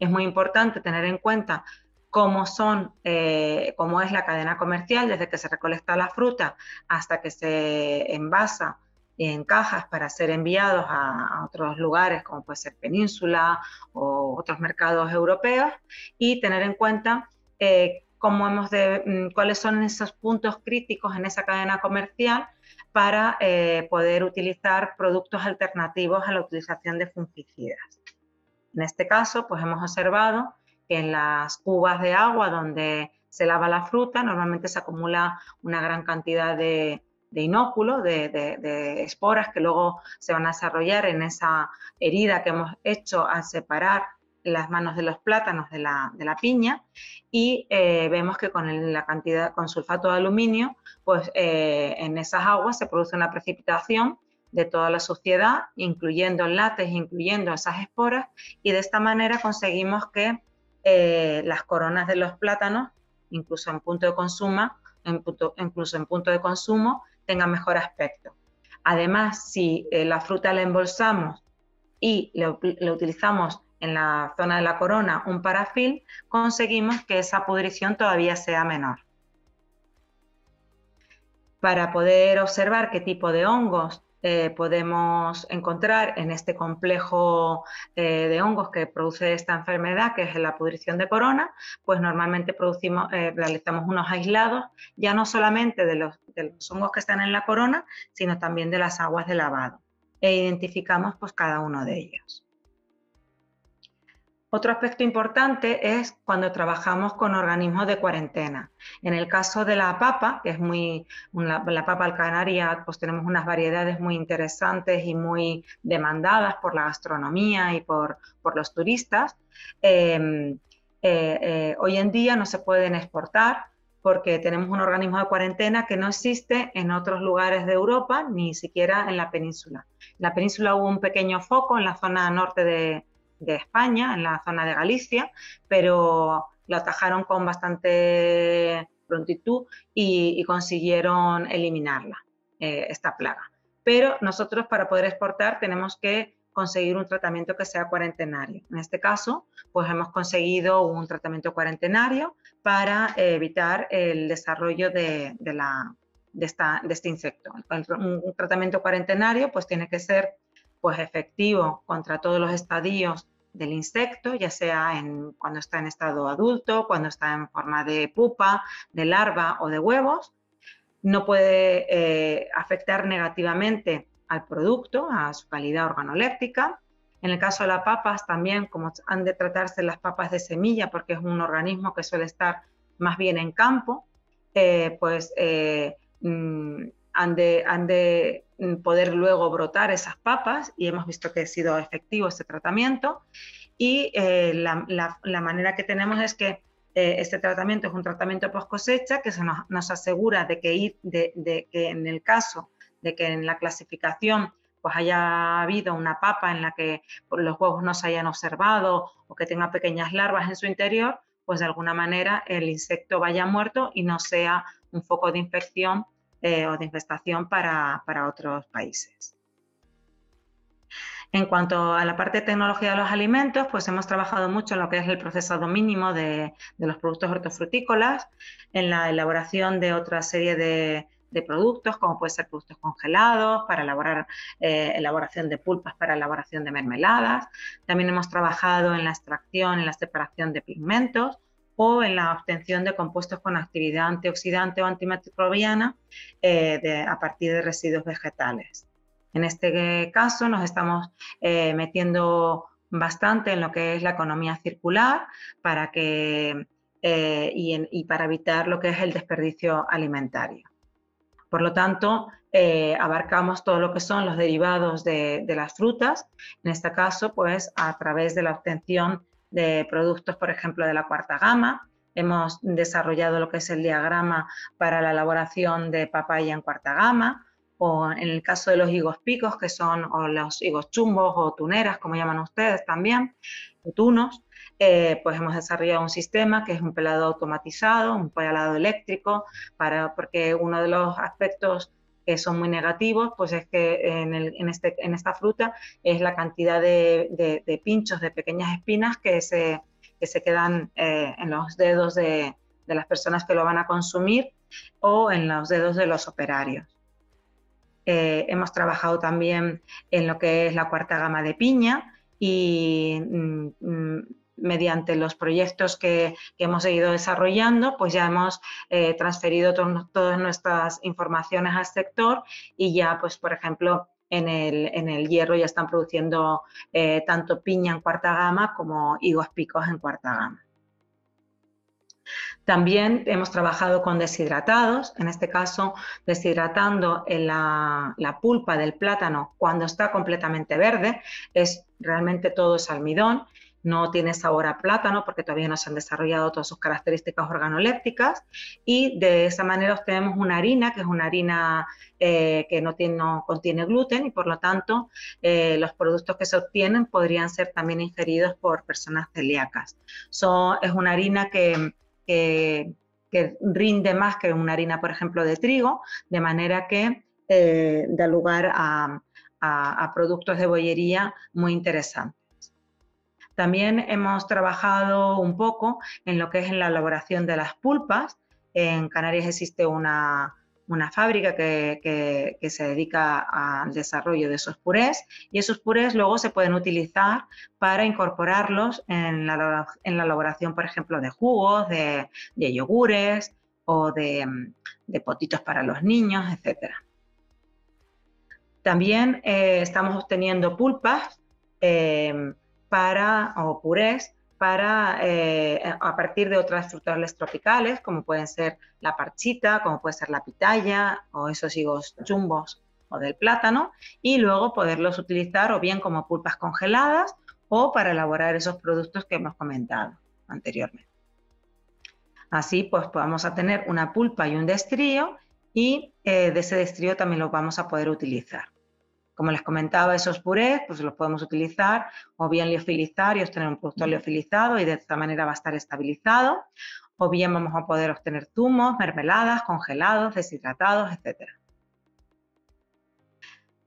Es muy importante tener en cuenta cómo son, eh, cómo es la cadena comercial desde que se recolecta la fruta hasta que se envasa en cajas para ser enviados a, otros lugares como puede ser Península o otros mercados europeos y tener en cuenta eh, cómo hemos de, mm, cuáles son esos puntos críticos en esa cadena comercial para eh, poder utilizar productos alternativos a la utilización de fungicidas. En este caso, pues hemos observado que en las cubas de agua donde se lava la fruta normalmente se acumula una gran cantidad de, de inóculos, de, esporas que luego se van a desarrollar en esa herida que hemos hecho al separar las manos de los plátanos de la, piña. Y eh, vemos que con la cantidad, con sulfato de aluminio, pues eh, en esas aguas se produce una precipitación de toda la suciedad, incluyendo el látex, incluyendo esas esporas, y de esta manera conseguimos que eh, las coronas de los plátanos, incluso en punto de consumo, incluso en punto de consumo, tenga mejor aspecto. Además, si eh, la fruta la embolsamos y le, utilizamos en la zona de la corona un parafil, conseguimos que esa pudrición todavía sea menor. Para poder observar qué tipo de hongos eh, podemos encontrar en este complejo eh, de hongos que produce esta enfermedad, que es la pudrición de corona, pues normalmente producimos, eh, realizamos unos aislados, ya no solamente de los, de los, hongos que están en la corona, sino también de las aguas de lavado. E identificamos pues cada uno de ellos. Otro aspecto importante es cuando trabajamos con organismos de cuarentena. En el caso de la papa, que es muy, la papa alcanaria, pues tenemos unas variedades muy interesantes y muy demandadas por la gastronomía y por, los turistas. Em, eh, eh, hoy en día no se pueden exportar porque tenemos un organismo de cuarentena que no existe en otros lugares de Europa, ni siquiera en la península. En la península hubo un pequeño foco en la zona norte de, de España, en la zona de Galicia, pero lo atajaron con bastante prontitud y, consiguieron eliminarla, eh, esta plaga. Pero nosotros para poder exportar tenemos que conseguir un tratamiento que sea cuarentenario. En este caso, pues hemos conseguido un tratamiento cuarentenario para evitar el desarrollo de, la, de, esta, de este insecto. Un, un tratamiento cuarentenario pues tiene que ser pues efectivo contra todos los estadios del insecto, ya sea en, cuando está en estado adulto, cuando está en forma de pupa, de larva o de huevos. No puede eh, afectar negativamente al producto, a su calidad organoléptica. En el caso de las papas también, como han de tratarse las papas de semilla, porque es un organismo que suele estar más bien en campo, eh, pues eh, mm, han de, mm, poder luego brotar esas papas y hemos visto que ha sido efectivo este tratamiento. Y eh, la, manera que tenemos es que eh, este tratamiento es un tratamiento post cosecha que se nos, asegura de que, de, que en el caso de que en la clasificación pues haya habido una papa en la que los huevos no se hayan observado o que tenga pequeñas larvas en su interior, pues de alguna manera el insecto vaya muerto y no sea un foco de infección eh, o de infestación para, otros países. En cuanto a la parte de tecnología de los alimentos, pues hemos trabajado mucho en lo que es el procesado mínimo de, los productos hortofrutícolas, en la elaboración de otra serie de, productos, como puede ser productos congelados, para elaborar eh, elaboración de pulpas, para elaboración de mermeladas. También hemos trabajado en la extracción, en la separación de pigmentos o en la obtención de compuestos con actividad antioxidante o antimicrobiana eh, a partir de residuos vegetales. En este caso nos estamos eh, metiendo bastante en lo que es la economía circular para que, eh, y, para evitar lo que es el desperdicio alimentario. Por lo tanto, abarcamos todo lo que son los derivados de, de, las frutas, en este caso, pues a través de la obtención de productos, por ejemplo, de la cuarta gama, hemos desarrollado lo que es el diagrama para la elaboración de papaya en cuarta gama, o en el caso de los higos picos, que son o los higos chumbos o tuneras, como llaman ustedes también, o tunos, eh, pues hemos desarrollado un sistema que es un pelado automatizado, un pelado eléctrico, para, porque uno de los aspectos que son muy negativos, pues es que en, este, en esta fruta es la cantidad de, pinchos, de pequeñas espinas que se, se quedan eh, en los dedos de, de las personas que lo van a consumir o en los dedos de los operarios. Eh, hemos trabajado también en lo que es la cuarta gama de piña y mm, mm, mediante los proyectos que, hemos ido desarrollando, pues ya hemos eh, transferido todas nuestras informaciones al sector y ya, pues, por ejemplo, en el, hierro ya están produciendo eh, tanto piña en cuarta gama como higos picos en cuarta gama. También hemos trabajado con deshidratados, en este caso deshidratando la, pulpa del plátano cuando está completamente verde, es realmente todo es almidón, no tiene sabor a plátano porque todavía no se han desarrollado todas sus características organolépticas y de esa manera obtenemos una harina que es una harina eh, que no, tiene, contiene gluten y por lo tanto eh, los productos que se obtienen podrían ser también ingeridos por personas celíacas. es una harina que rinde más que una harina, por ejemplo, de trigo, de manera que eh, da lugar a, productos de bollería muy interesantes. También hemos trabajado un poco en lo que es en la elaboración de las pulpas. En Canarias existe una, una fábrica que, se dedica al desarrollo de esos purés y esos purés luego se pueden utilizar para incorporarlos en la, elaboración, por ejemplo, de jugos, de, yogures o de, potitos para los niños, etc. También eh, estamos obteniendo pulpas eh, para, o purés para, eh, a partir de otras frutales tropicales, como pueden ser la parchita, como puede ser la pitaya o esos higos chumbos o del plátano, y luego poderlos utilizar o bien como pulpas congeladas o para elaborar esos productos que hemos comentado anteriormente. Así pues vamos a tener una pulpa y un destrío y eh, de ese destrío también lo vamos a poder utilizar. Como les comentaba, esos purés pues los podemos utilizar o bien liofilizar y obtener un producto liofilizado y de esta manera va a estar estabilizado, o bien vamos a poder obtener zumos, mermeladas, congelados, deshidratados, etc.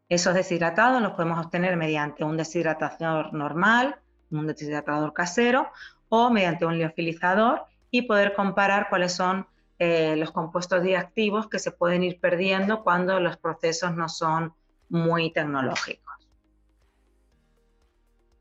Esos deshidratados los podemos obtener mediante un deshidratador normal, un deshidratador casero o mediante un liofilizador y poder comparar cuáles son eh, los compuestos diactivos que se pueden ir perdiendo cuando los procesos no son muy tecnológicos.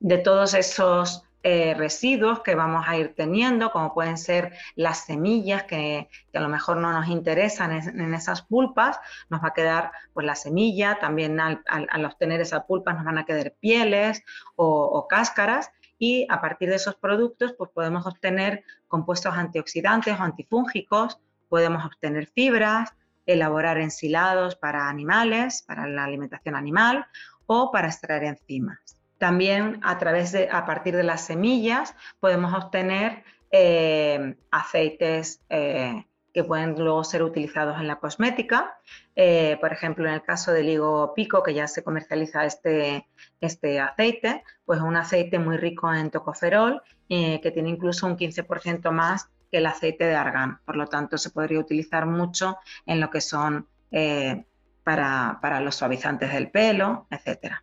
De todos esos eh, residuos que vamos a ir teniendo, como pueden ser las semillas que, a lo mejor no nos interesan en, esas pulpas, nos va a quedar pues la semilla, también al, obtener esa pulpa nos van a quedar pieles o, cáscaras y a partir de esos productos pues podemos obtener compuestos antioxidantes o antifúngicos, podemos obtener fibras, elaborar ensilados para animales, para la alimentación animal o para extraer enzimas. También a, través de, a partir de las semillas podemos obtener eh, aceites eh, que pueden luego ser utilizados en la cosmética. Eh, por ejemplo, en el caso del higo pico, que ya se comercializa este, este aceite, pues un aceite muy rico en tocoferol, que tiene incluso un 15% más que el aceite de argán. Por lo tanto, se podría utilizar mucho en lo que son eh, para, los suavizantes del pelo, etc.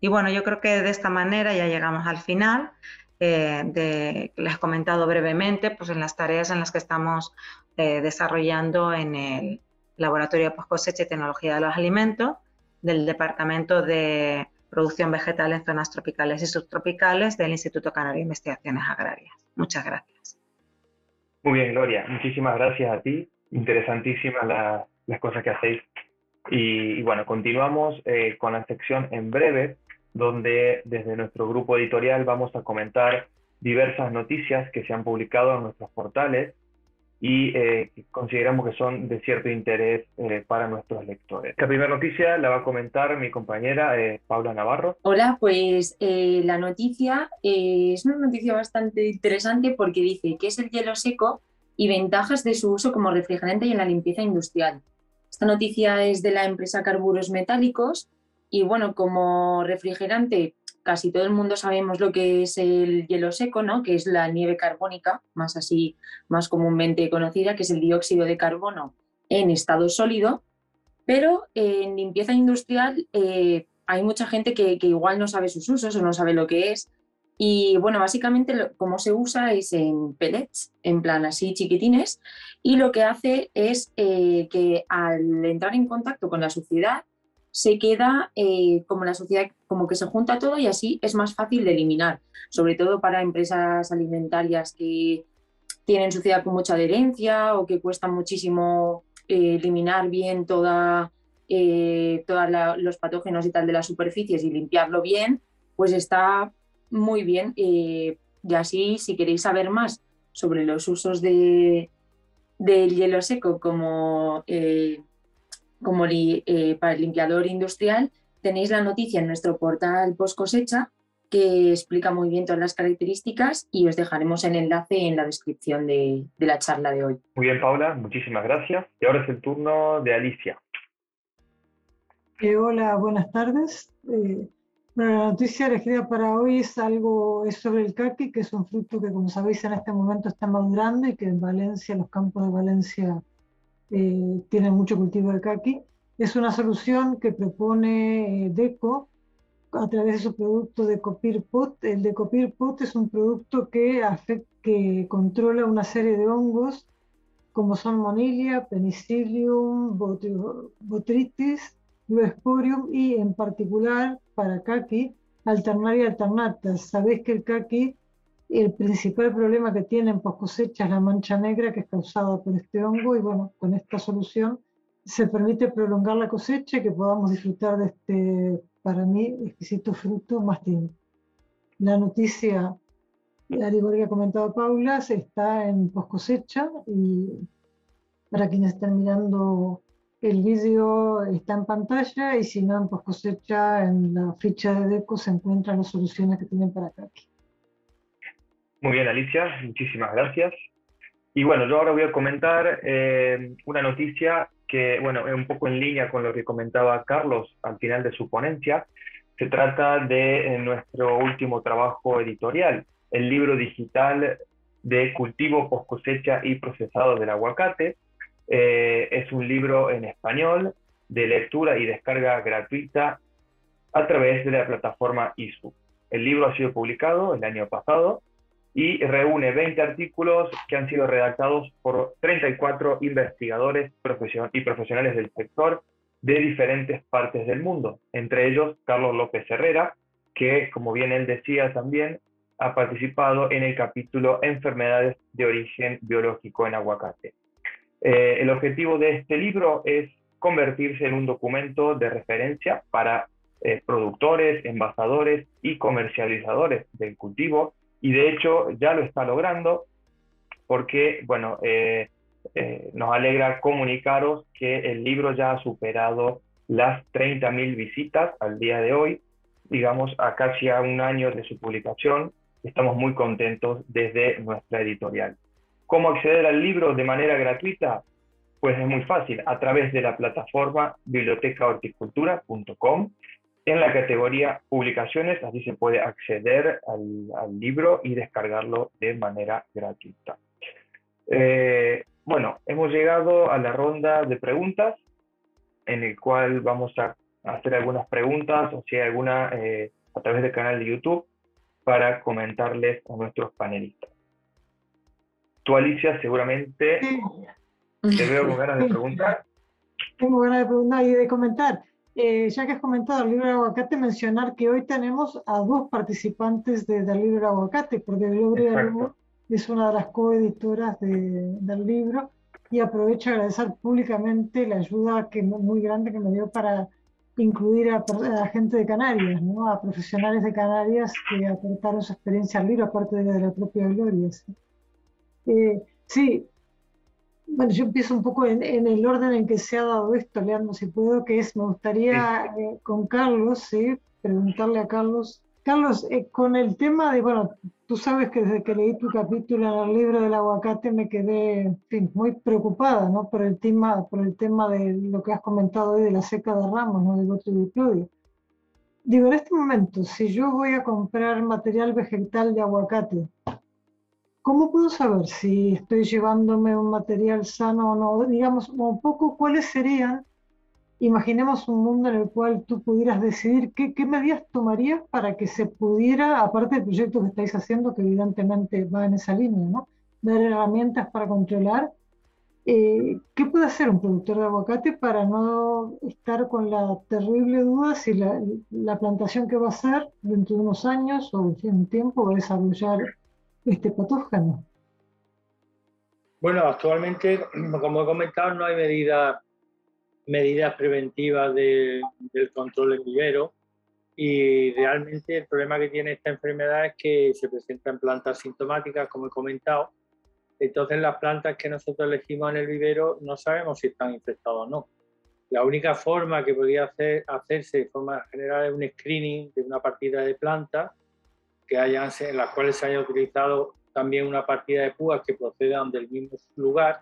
Y bueno, yo creo que de esta manera ya llegamos al final. Eh, de, les he comentado brevemente pues en las tareas en las que estamos eh, desarrollando en el Laboratorio Post Cosecha y Tecnología de los Alimentos del Departamento de Producción Vegetal en Zonas Tropicales y Subtropicales del Instituto Canario de Investigaciones Agrarias. Muchas gracias. Muy bien, Gloria. Muchísimas gracias a ti. Interesantísimas las cosas que hacéis. Y, bueno, continuamos eh, con la sección en breve, donde desde nuestro grupo editorial vamos a comentar diversas noticias que se han publicado en nuestros portales y eh, consideramos que son de cierto interés eh, para nuestros lectores. La primera noticia la va a comentar mi compañera eh, Paula Navarro. Hola, pues la noticia es una noticia bastante interesante porque dice que es el hielo seco y ventajas de su uso como refrigerante y en la limpieza industrial. Esta noticia es de la empresa Carburos Metálicos y bueno, como refrigerante casi todo el mundo sabemos lo que es el hielo seco, ¿no? que es la nieve carbónica, más así, más comúnmente conocida, que es el dióxido de carbono en estado sólido, pero en limpieza industrial eh, hay mucha gente que, igual no sabe sus usos o no sabe lo que es. Y bueno, básicamente como se usa es en pellets, en plan así chiquitines, y lo que hace es eh, que al entrar en contacto con la suciedad, se queda eh, como la sociedad, como que se junta todo y así es más fácil de eliminar, sobre todo para empresas alimentarias que tienen suciedad con mucha adherencia o que cuesta muchísimo eh, eliminar bien toda, eh, todos los patógenos y tal de las superficies y limpiarlo bien, pues está muy bien. y así, si queréis saber más sobre los usos de, del hielo seco como como eh, para el limpiador industrial, tenéis la noticia en nuestro portal post cosecha que explica muy bien todas las características y os dejaremos el enlace en la descripción de, la charla de hoy. Muy bien, Paula, muchísimas gracias. Y ahora es el turno de Alicia. Eh, hola, buenas tardes. Eh, bueno, la noticia elegida para hoy es algo es sobre el caqui, que es un fruto que, como sabéis, en este momento está madurando y que en Valencia, los campos de Valencia, eh, tienen mucho cultivo de caqui. Es una solución que propone eh, DECO a través de su producto de Copirpot. El de Copirpot es un producto que, que controla una serie de hongos como son Monilia, Penicillium, Botrytis, Luosporium y en particular para caqui, Alternaria alternata. Sabéis que el caqui el principal problema que tienen en post cosecha es la mancha negra que es causada por este hongo y bueno, con esta solución se permite prolongar la cosecha y que podamos disfrutar de este, para mí, exquisito fruto más tiempo. La noticia, igual que ha comentado Paula, está en post cosecha y para quienes están mirando el vídeo está en pantalla y si no en post cosecha en la ficha de DECO se encuentran las soluciones que tienen para acá. Muy bien, Alicia, muchísimas gracias. Y bueno, yo ahora voy a comentar eh, una noticia que, bueno, es un poco en línea con lo que comentaba Carlos al final de su ponencia. Se trata de eh, nuestro último trabajo editorial, el libro digital de cultivo, post cosecha y procesado del aguacate. Eh, es un libro en español de lectura y descarga gratuita a través de la plataforma ISU. El libro ha sido publicado el año pasado y reúne 20 artículos que han sido redactados por 34 investigadores y profesionales del sector de diferentes partes del mundo, entre ellos Carlos López Herrera, que, como bien él decía también, ha participado en el capítulo Enfermedades de origen biológico en aguacate. Eh, el objetivo de este libro es convertirse en un documento de referencia para eh, productores, envasadores y comercializadores del cultivo y de hecho ya lo está logrando porque, bueno, eh, eh, nos alegra comunicaros que el libro ya ha superado las 30.000 visitas al día de hoy, digamos, a casi un año de su publicación. Estamos muy contentos desde nuestra editorial. ¿Cómo acceder al libro de manera gratuita? Pues es muy fácil, a través de la plataforma bibliotecahorticultura.com en la categoría publicaciones, así se puede acceder al, libro y descargarlo de manera gratuita. Eh, bueno, hemos llegado a la ronda de preguntas, en el cual vamos a hacer algunas preguntas, o si hay alguna, eh, a través del canal de YouTube, para comentarles a nuestros panelistas. Tú, Alicia, seguramente te veo con ganas de preguntar. Tengo ganas de preguntar y de comentar. Eh, ya que has comentado el libro de aguacate, mencionar que hoy tenemos a dos participantes del libro de aguacate, porque Gloria es una de las coeditoras del libro y aprovecho a agradecer públicamente la ayuda que, muy grande que me dio para incluir a, la gente de Canarias, ¿no? a profesionales de Canarias que aportaron su experiencia al libro, aparte de, la propia Gloria. ¿sí? Eh, sí, bueno, yo empiezo un poco en, el orden en que se ha dado esto, Leandro, si puedo, que es, me gustaría eh, con Carlos, ¿sí? preguntarle a Carlos, Carlos, eh, con el tema de, bueno, tú sabes que desde que leí tu capítulo en el libro del aguacate me quedé, en fin, muy preocupada, ¿no? Por el tema, por el tema de lo que has comentado hoy de la seca de ramos, ¿no? De Botribiplodia. Digo, en este momento, si yo voy a comprar material vegetal de aguacate, ¿cómo puedo saber si estoy llevándome un material sano o no? Digamos, un poco cuáles serían imaginemos un mundo en el cual tú pudieras decidir qué, medidas tomarías para que se pudiera, aparte del proyecto que estáis haciendo, que evidentemente va en esa línea, ¿no? Dar herramientas para controlar. Eh, ¿Qué puede hacer un productor de aguacate para no estar con la terrible duda si la, plantación que va a hacer dentro de unos años o en un tiempo va a desarrollar este patógeno? Bueno, actualmente, como he comentado, no hay medidas medidas preventivas del control del vivero y realmente el problema que tiene esta enfermedad es que se presenta en plantas sintomáticas, como he comentado. Entonces las plantas que nosotros elegimos en el vivero no sabemos si están infectadas o no. La única forma que podría hacer, hacerse de forma general es un screening de una partida de plantas que hayan, en las cuales se haya utilizado también una partida de púas que procedan del mismo lugar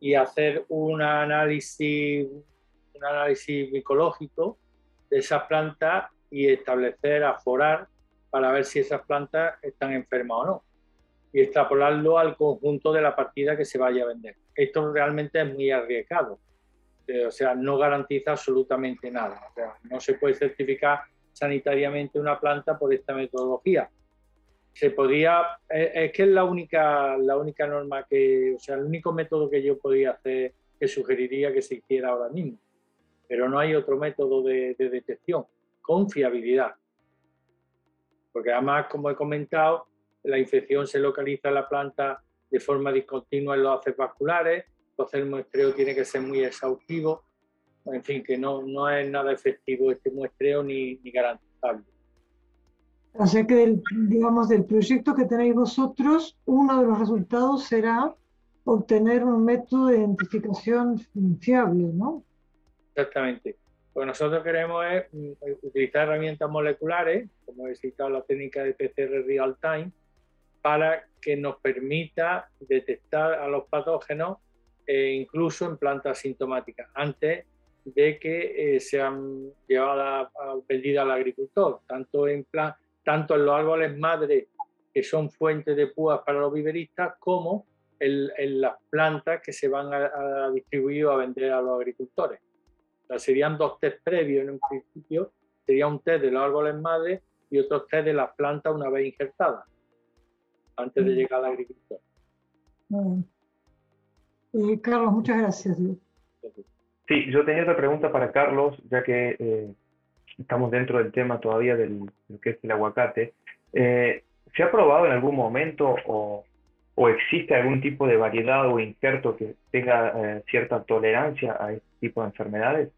y hacer un análisis, un análisis micológico de esas plantas y establecer, aforar para ver si esas plantas están enfermas o no y extrapolarlo al conjunto de la partida que se vaya a vender. Esto realmente es muy arriesgado, eh, o sea, no garantiza absolutamente nada. No se puede certificar sanitariamente una planta por esta metodología se podía, es que es la única, la única norma que, o sea, el único método que yo podía hacer, que sugeriría que se hiciera ahora mismo. Pero no hay otro método de, detección con fiabilidad. Porque además, como he comentado, la infección se localiza en la planta de forma discontinua en los haces vasculares, entonces el muestreo tiene que ser muy exhaustivo. En fin, que no, no es nada efectivo este muestreo ni, ni garantizable. O sea que, del, digamos, del proyecto que tenéis vosotros, uno de los resultados será obtener un método de identificación fiable, ¿no? Exactamente. Lo que nosotros queremos es mm, utilizar herramientas moleculares, como he citado la técnica de PCR real time, para que nos permita detectar a los patógenos eh, incluso en plantas sintomáticas, antes de que eh, sean llevadas vendidas al agricultor, tanto en plan tanto en los árboles madre, que son fuentes de púas para los viveristas, como en, las plantas que se van a, distribuir o a vender a los agricultores. serían dos test previos en un principio, sería un test de los árboles madre y otro test de las plantas una vez injertadas, antes de mm. llegar al agricultor. Eh, Carlos, muchas gracias. Sí, yo tenía otra pregunta para Carlos, ya que eh, estamos dentro del tema todavía del, lo que es el aguacate. Eh, ¿Se ha probado en algún momento o, o, existe algún tipo de variedad o injerto que tenga eh, cierta tolerancia a este tipo de enfermedades?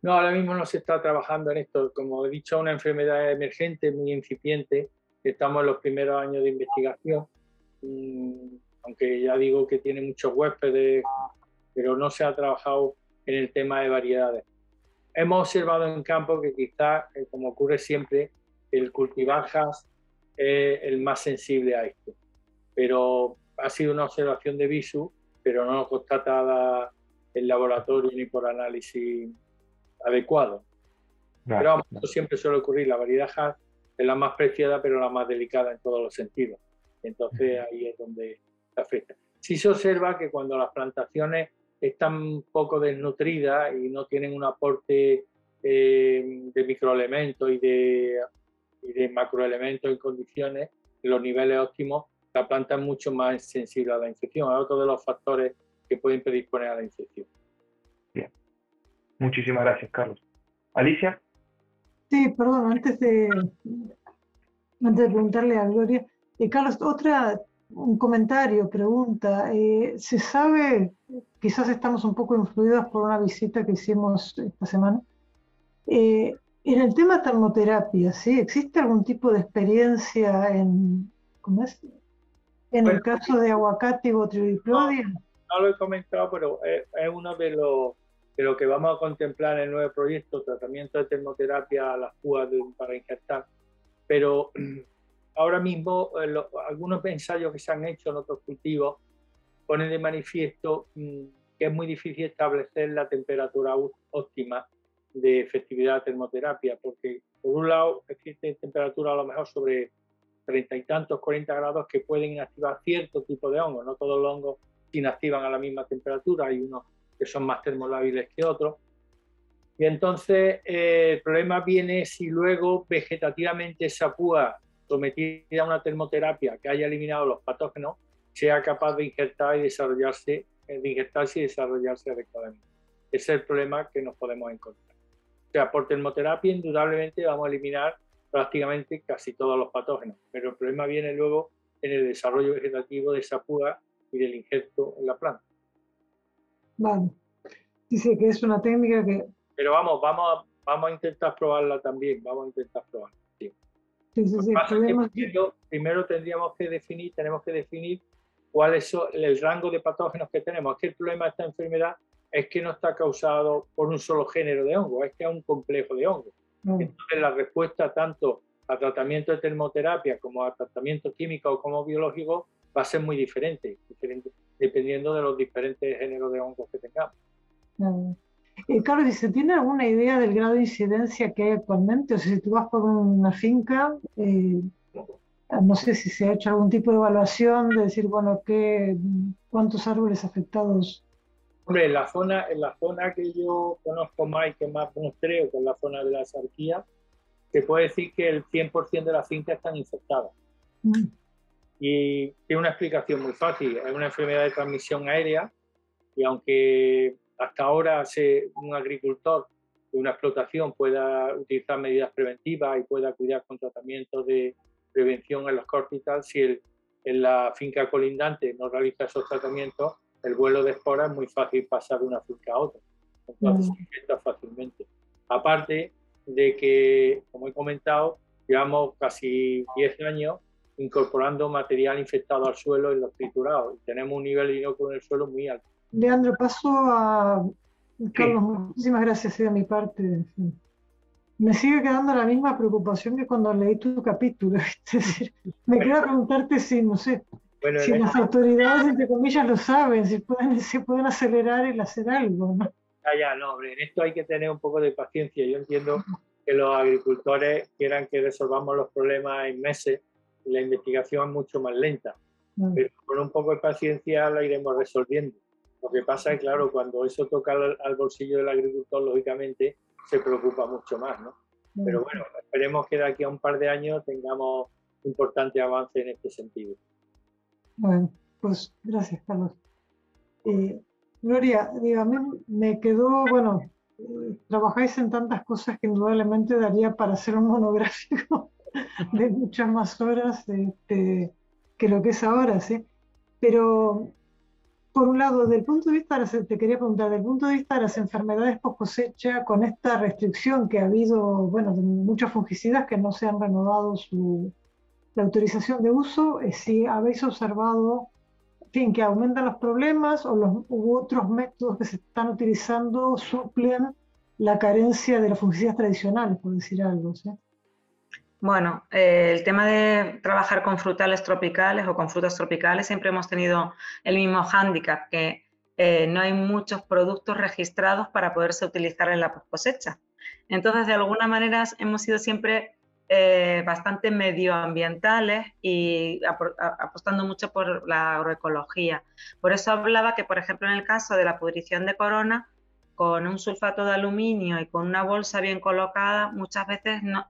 No, ahora mismo no se está trabajando en esto. Como he dicho, una enfermedad emergente, muy incipiente. Estamos en los primeros años de investigación. Mm, aunque ya digo que tiene muchos huéspedes, pero no se ha trabajado en el tema de variedades hemos observado en campo que quizás, eh, como ocurre siempre, el cultivajas es el más sensible a esto. Pero ha sido una observación de visu, pero no constatada en laboratorio ni por análisis adecuado. pero vamos, esto siempre suele ocurrir. La variedad Haas es la más preciada, pero la más delicada en todos los sentidos. Entonces ahí es donde afecta. Sí se observa que cuando las plantaciones están un poco desnutridas y no tienen un aporte eh, de microelementos y de, y de macroelementos en condiciones, en los niveles óptimos, la planta es mucho más sensible a la infección. Es otro de los factores que pueden predisponer a la infección. Bien. Muchísimas gracias, Carlos. Alicia. Sí, perdón, antes de, antes de preguntarle a Gloria, eh, Carlos, otra un comentario, pregunta. Eh, ¿Se sabe, quizás estamos un poco influidos por una visita que hicimos esta semana, eh, en el tema termoterapia, ¿sí? ¿Existe algún tipo de experiencia en, ¿cómo es? en el caso de aguacate y botryoplodia? No, lo he comentado, pero es, uno de los de lo que vamos a contemplar en el nuevo proyecto, tratamiento de termoterapia a las púas para injertar pero ahora mismo eh, algunos ensayos que se han hecho en otros cultivos ponen de manifiesto mm, que es muy difícil establecer la temperatura óptima de efectividad de termoterapia, porque por un lado existe temperatura a lo mejor sobre treinta y tantos, 40 grados que pueden inactivar cierto tipo de hongos, no todos los hongos se inactivan a la misma temperatura, hay unos que son más termolábiles que otros. Y entonces eh, el problema viene si luego vegetativamente esa púa sometida a una termoterapia que haya eliminado los patógenos sea capaz de injertar y desarrollarse, eh, de injertarse y desarrollarse adecuadamente. Ese es el problema que nos podemos encontrar. O sea, por termoterapia indudablemente vamos a eliminar prácticamente casi todos los patógenos, pero el problema viene luego en el desarrollo vegetativo de esa púa y del injerto en la planta. Vale. Dice que es una técnica que... Pero vamos, vamos, vamos a intentar probarla también, vamos a intentar probarla. Sí. Sí, sí, primero, primero tendríamos que definir, tenemos que definir cuál es el rango de patógenos que tenemos. Es que el problema de esta enfermedad es que no está causado por un solo género de hongo, es que es un complejo de hongos. Mm. Entonces la respuesta tanto a tratamiento de termoterapia como a tratamiento químico o como biológico va a ser muy diferente, diferente dependiendo de los diferentes géneros de hongos que tengamos. Mm. Eh, Carlos, ¿se tiene alguna idea del grado de incidencia que hay actualmente? O sea, si tú vas por una finca, eh, no sé si se ha hecho algún tipo de evaluación de decir, bueno, ¿qué, ¿cuántos árboles afectados? Hombre, en la zona, en la zona que yo conozco más y que más creo, que es la zona de la sarquía, se puede decir que el 100% de las fincas están infectadas. Mm. Y tiene una explicación muy fácil. Es una enfermedad de transmisión aérea y aunque hasta ahora se, un agricultor de una explotación pueda utilizar medidas preventivas y pueda cuidar con tratamientos de, prevención en los cortes si el, en la finca colindante no realiza esos tratamientos, el vuelo de esporas es muy fácil pasar de una finca a otra. Entonces se infecta fácilmente. Aparte de que, como he comentado, llevamos casi 10 años incorporando material infectado al suelo en los triturados y tenemos un nivel de inocuo en el suelo muy alto. Leandro, paso a Carlos. Muchísimas gracias de mi parte me sigue quedando la misma preocupación que cuando leí tu capítulo. me queda preguntarte si, no sé, si las autoridades, entre comillas, lo saben, si pueden, si pueden acelerar el hacer algo. ¿no? Ya, ya, no, hombre, en esto hay que tener un poco de paciencia. Yo entiendo que los agricultores quieran que resolvamos los problemas en meses la investigación es mucho más lenta. Mm. Pero con un poco de paciencia la iremos resolviendo. Lo que pasa es, claro, cuando eso toca al bolsillo del agricultor, lógicamente, se preocupa mucho más, ¿no? Pero bueno, esperemos que de aquí a un par de años tengamos importante avance en este sentido. Bueno, pues gracias, Carlos. Eh, Gloria, digo, a mí me quedó, bueno, eh, trabajáis en tantas cosas que indudablemente daría para hacer un monográfico de muchas más horas este, que lo que es ahora, ¿sí? Pero por un lado, del punto de vista, te quería preguntar, del punto de vista de las enfermedades post cosecha, con esta restricción que ha habido, bueno, de muchos fungicidas que no se han renovado su, la autorización de uso, eh, si habéis observado, fin, que aumentan los problemas o los u otros métodos que se están utilizando suplen la carencia de los fungicidas tradicionales, por decir algo, ¿sí? Bueno, eh, el tema de trabajar con frutales tropicales o con frutas tropicales siempre hemos tenido el mismo hándicap, que eh, no hay muchos productos registrados para poderse utilizar en la cosecha. Entonces, de alguna manera hemos sido siempre eh, bastante medioambientales y apostando mucho por la agroecología. Por eso hablaba que, por ejemplo, en el caso de la pudrición de corona, con un sulfato de aluminio y con una bolsa bien colocada, muchas veces no,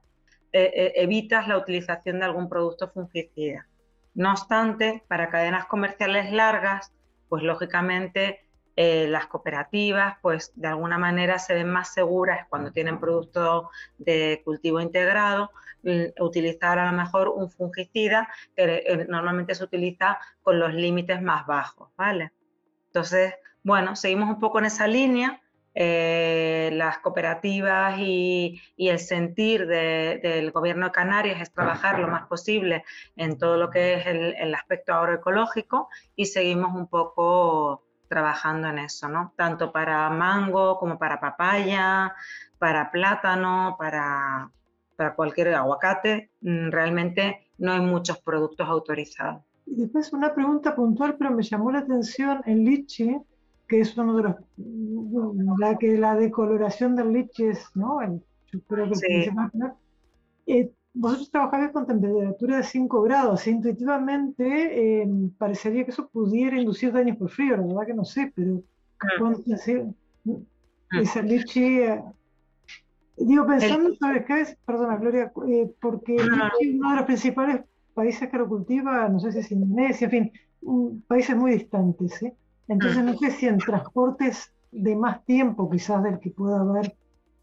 eh, eh, evitas la utilización de algún producto fungicida. No obstante, para cadenas comerciales largas, pues lógicamente eh, las cooperativas, pues de alguna manera se ven más seguras cuando tienen productos de cultivo integrado, utilizar a lo mejor un fungicida que normalmente se utiliza con los límites más bajos, ¿vale? Entonces, bueno, seguimos un poco en esa línea eh, las cooperativas y, el sentir del gobierno de Canarias es trabajar lo más posible en todo lo que es el, aspecto agroecológico y seguimos un poco trabajando en eso, ¿no? Tanto para mango como para papaya, para plátano, para, cualquier aguacate, mm, realmente no hay muchos productos autorizados. Después una pregunta puntual, pero me llamó la atención el lichi, que es uno de los, la que la decoloración del lichi es, ¿no? yo creo que sí. eh, vosotros trabajáis con temperatura de 5 grados, intuitivamente eh, parecería que eso pudiera inducir daños por frío, la verdad que no sé, pero mm. esa lichi eh, Digo, pensando, ¿sabes qué es? Perdona, Gloria, eh, porque uno de los principales países que lo cultiva, no sé si es Indonesia, en fin, países muy distantes. ¿eh? Entonces, no sé si en transportes de más tiempo, quizás del que pueda haber,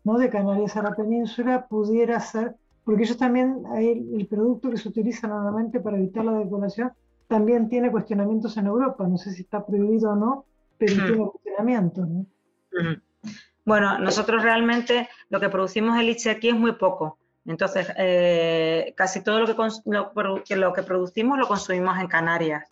¿no? De Canarias a la península, pudiera ser, porque ellos también, el, el producto que se utiliza normalmente para evitar la decoración, también tiene cuestionamientos en Europa. No sé si está prohibido o no, pero tiene cuestionamientos. ¿no? Bueno, nosotros realmente lo que producimos el ICE aquí es muy poco. Entonces, eh, casi todo lo que, lo, que producimos lo consumimos en Canarias.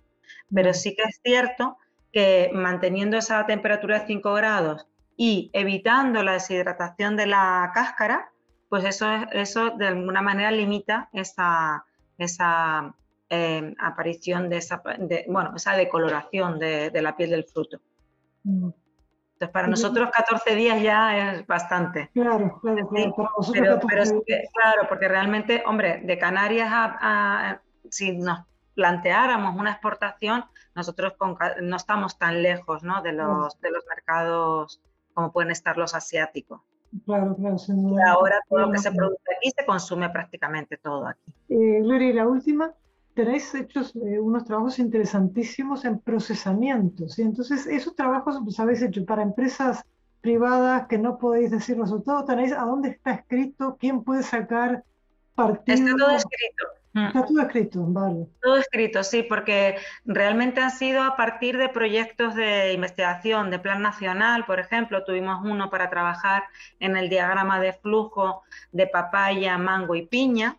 Pero sí que es cierto que manteniendo esa temperatura de 5 grados y evitando la deshidratación de la cáscara, pues eso, eso de alguna manera limita esa, esa eh, aparición de esa, bueno, esa decoloración de, la piel del fruto. Mm. Entonces, para nosotros 14 días ya es bastante. Claro, claro, claro. pero, claro, porque realmente, hombre, de Canarias a, si nos planteáramos una exportación, nosotros no estamos tan lejos ¿no? de, los, de los mercados como pueden estar los asiáticos. Claro, claro. Y ahora todo lo que se produce aquí se consume prácticamente todo aquí. Eh, Gloria, y la última, tenéis hechos eh, unos trabajos interesantísimos en procesamientos. Y entonces, esos trabajos los habéis hecho para empresas privadas que no podéis decir resultados. Tenéis a dónde está escrito, quién puede sacar partido. Está todo escrito. Mm. Está todo escrito, vale. Todo escrito, sí, porque realmente han sido a partir de proyectos de investigación, de plan nacional, por ejemplo, tuvimos uno para trabajar en el diagrama de flujo de papaya, mango y piña.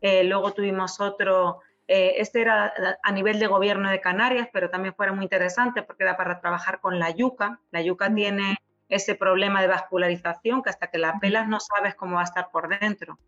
Eh, luego tuvimos otro eh, este era a nivel de gobierno de Canarias, pero también fue muy interesante porque era para trabajar con la yuca. La yuca tiene ese problema de vascularización que hasta que la pelas no sabes cómo va a estar por dentro.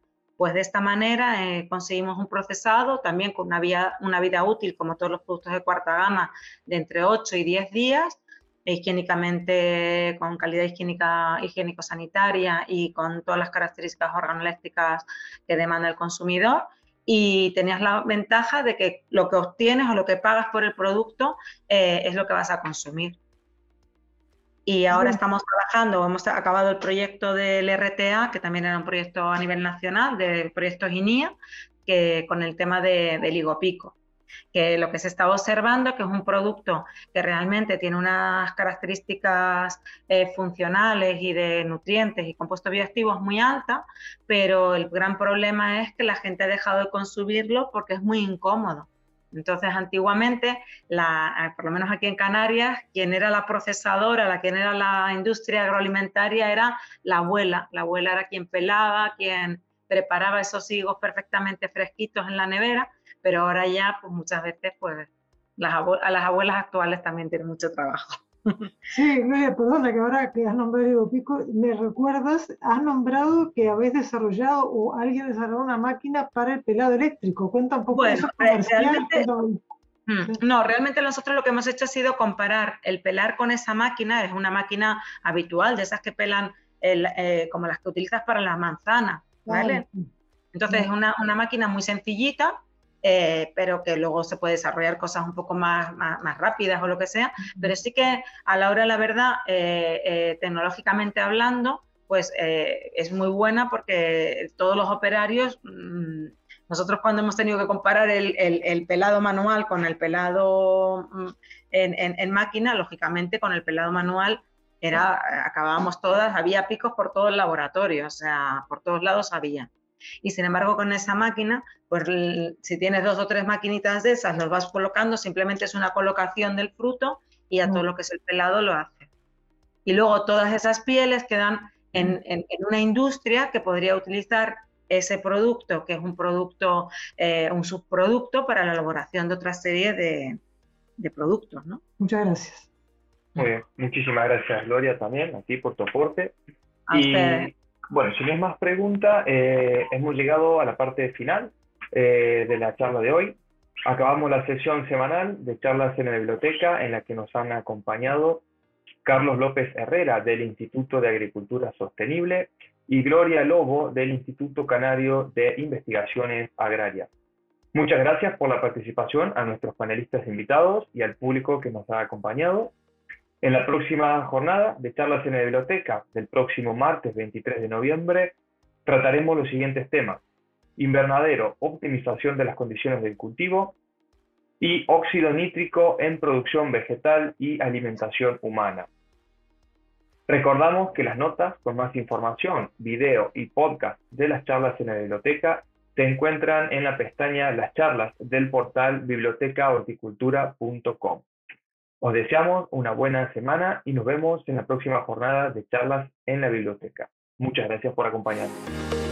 Pues de esta manera eh, conseguimos un procesado también con una, una vida útil, como todos los productos de cuarta gama, de entre 8 y 10 días, higiénicamente, con calidad higiénica, higiénico-sanitaria y con todas las características organolépticas que demanda el consumidor y tenías la ventaja de que lo que obtienes o lo que pagas por el producto eh, es lo que vas a consumir. Y ahora estamos trabajando, hemos acabado el proyecto del RTA, que también era un proyecto a nivel nacional, del proyecto GINIA, que, con el tema de, del higopico que lo que se está observando que es un producto que realmente tiene unas características eh, funcionales y de nutrientes y compuestos bioactivos muy altas, pero el gran problema es que la gente ha dejado de consumirlo porque es muy incómodo. Entonces, antiguamente, la, eh, por lo menos aquí en Canarias, quien era la procesadora, la quien era la industria agroalimentaria era la abuela. La abuela era quien pelaba, quien preparaba esos higos perfectamente fresquitos en la nevera pero ahora ya, pues muchas veces, pues las las abuelas actuales también tienen mucho trabajo. Sí, Gloria, perdona que ahora que has nombrado Pico, me recuerdas, has nombrado que habéis desarrollado o alguien desarrollado una máquina para el pelado eléctrico. Cuenta un poco bueno, eso. Realmente, mm, no, realmente nosotros lo que hemos hecho ha sido comparar el pelar con esa máquina, es una máquina habitual, de esas que pelan eh, como las que utilizas para las manzanas, ¿vale? Entonces es una, una máquina muy sencillita, eh, pero que luego se puede desarrollar cosas un poco más, más, rápidas o lo que sea, pero sí que a la hora de la verdad, eh, eh, tecnológicamente hablando, pues es muy buena porque todos los operarios, mm, nosotros cuando hemos tenido que comparar el, el, pelado manual con el pelado mm, en, en, en, máquina, lógicamente con el pelado manual era, acabábamos todas, había picos por todo el laboratorio, o sea, por todos lados había. Y sin embargo, con esa máquina, pues si tienes dos o tres maquinitas de esas, los vas colocando, simplemente es una colocación del fruto y a todo mm. lo que es el pelado lo hace. Y luego todas esas pieles quedan en, mm. en, una industria que podría utilizar ese producto, que es un producto, eh, un subproducto para la elaboración de otra serie de, de productos. ¿no? Muchas gracias. Muy bien, muchísimas gracias Gloria también a ti por tu aporte. A y Bueno, si no es más pregunta, eh, hemos llegado a la parte final eh, de la charla de hoy. Acabamos la sesión semanal de charlas en la biblioteca en la que nos han acompañado Carlos López Herrera del Instituto de Agricultura Sostenible y Gloria Lobo del Instituto Canario de Investigaciones Agrarias. Muchas gracias por la participación a nuestros panelistas invitados y al público que nos ha acompañado. En la próxima jornada de charlas en la biblioteca del próximo martes 23 de noviembre trataremos los siguientes temas. Invernadero, optimización de las condiciones del cultivo y óxido nítrico en producción vegetal y alimentación humana. Recordamos que las notas con más información, video y podcast de las charlas en la biblioteca se encuentran en la pestaña Las charlas del portal bibliotecahorticultura.com. Os deseamos una buena semana y nos vemos en la próxima jornada de charlas en la biblioteca. Muchas gracias por acompañarnos.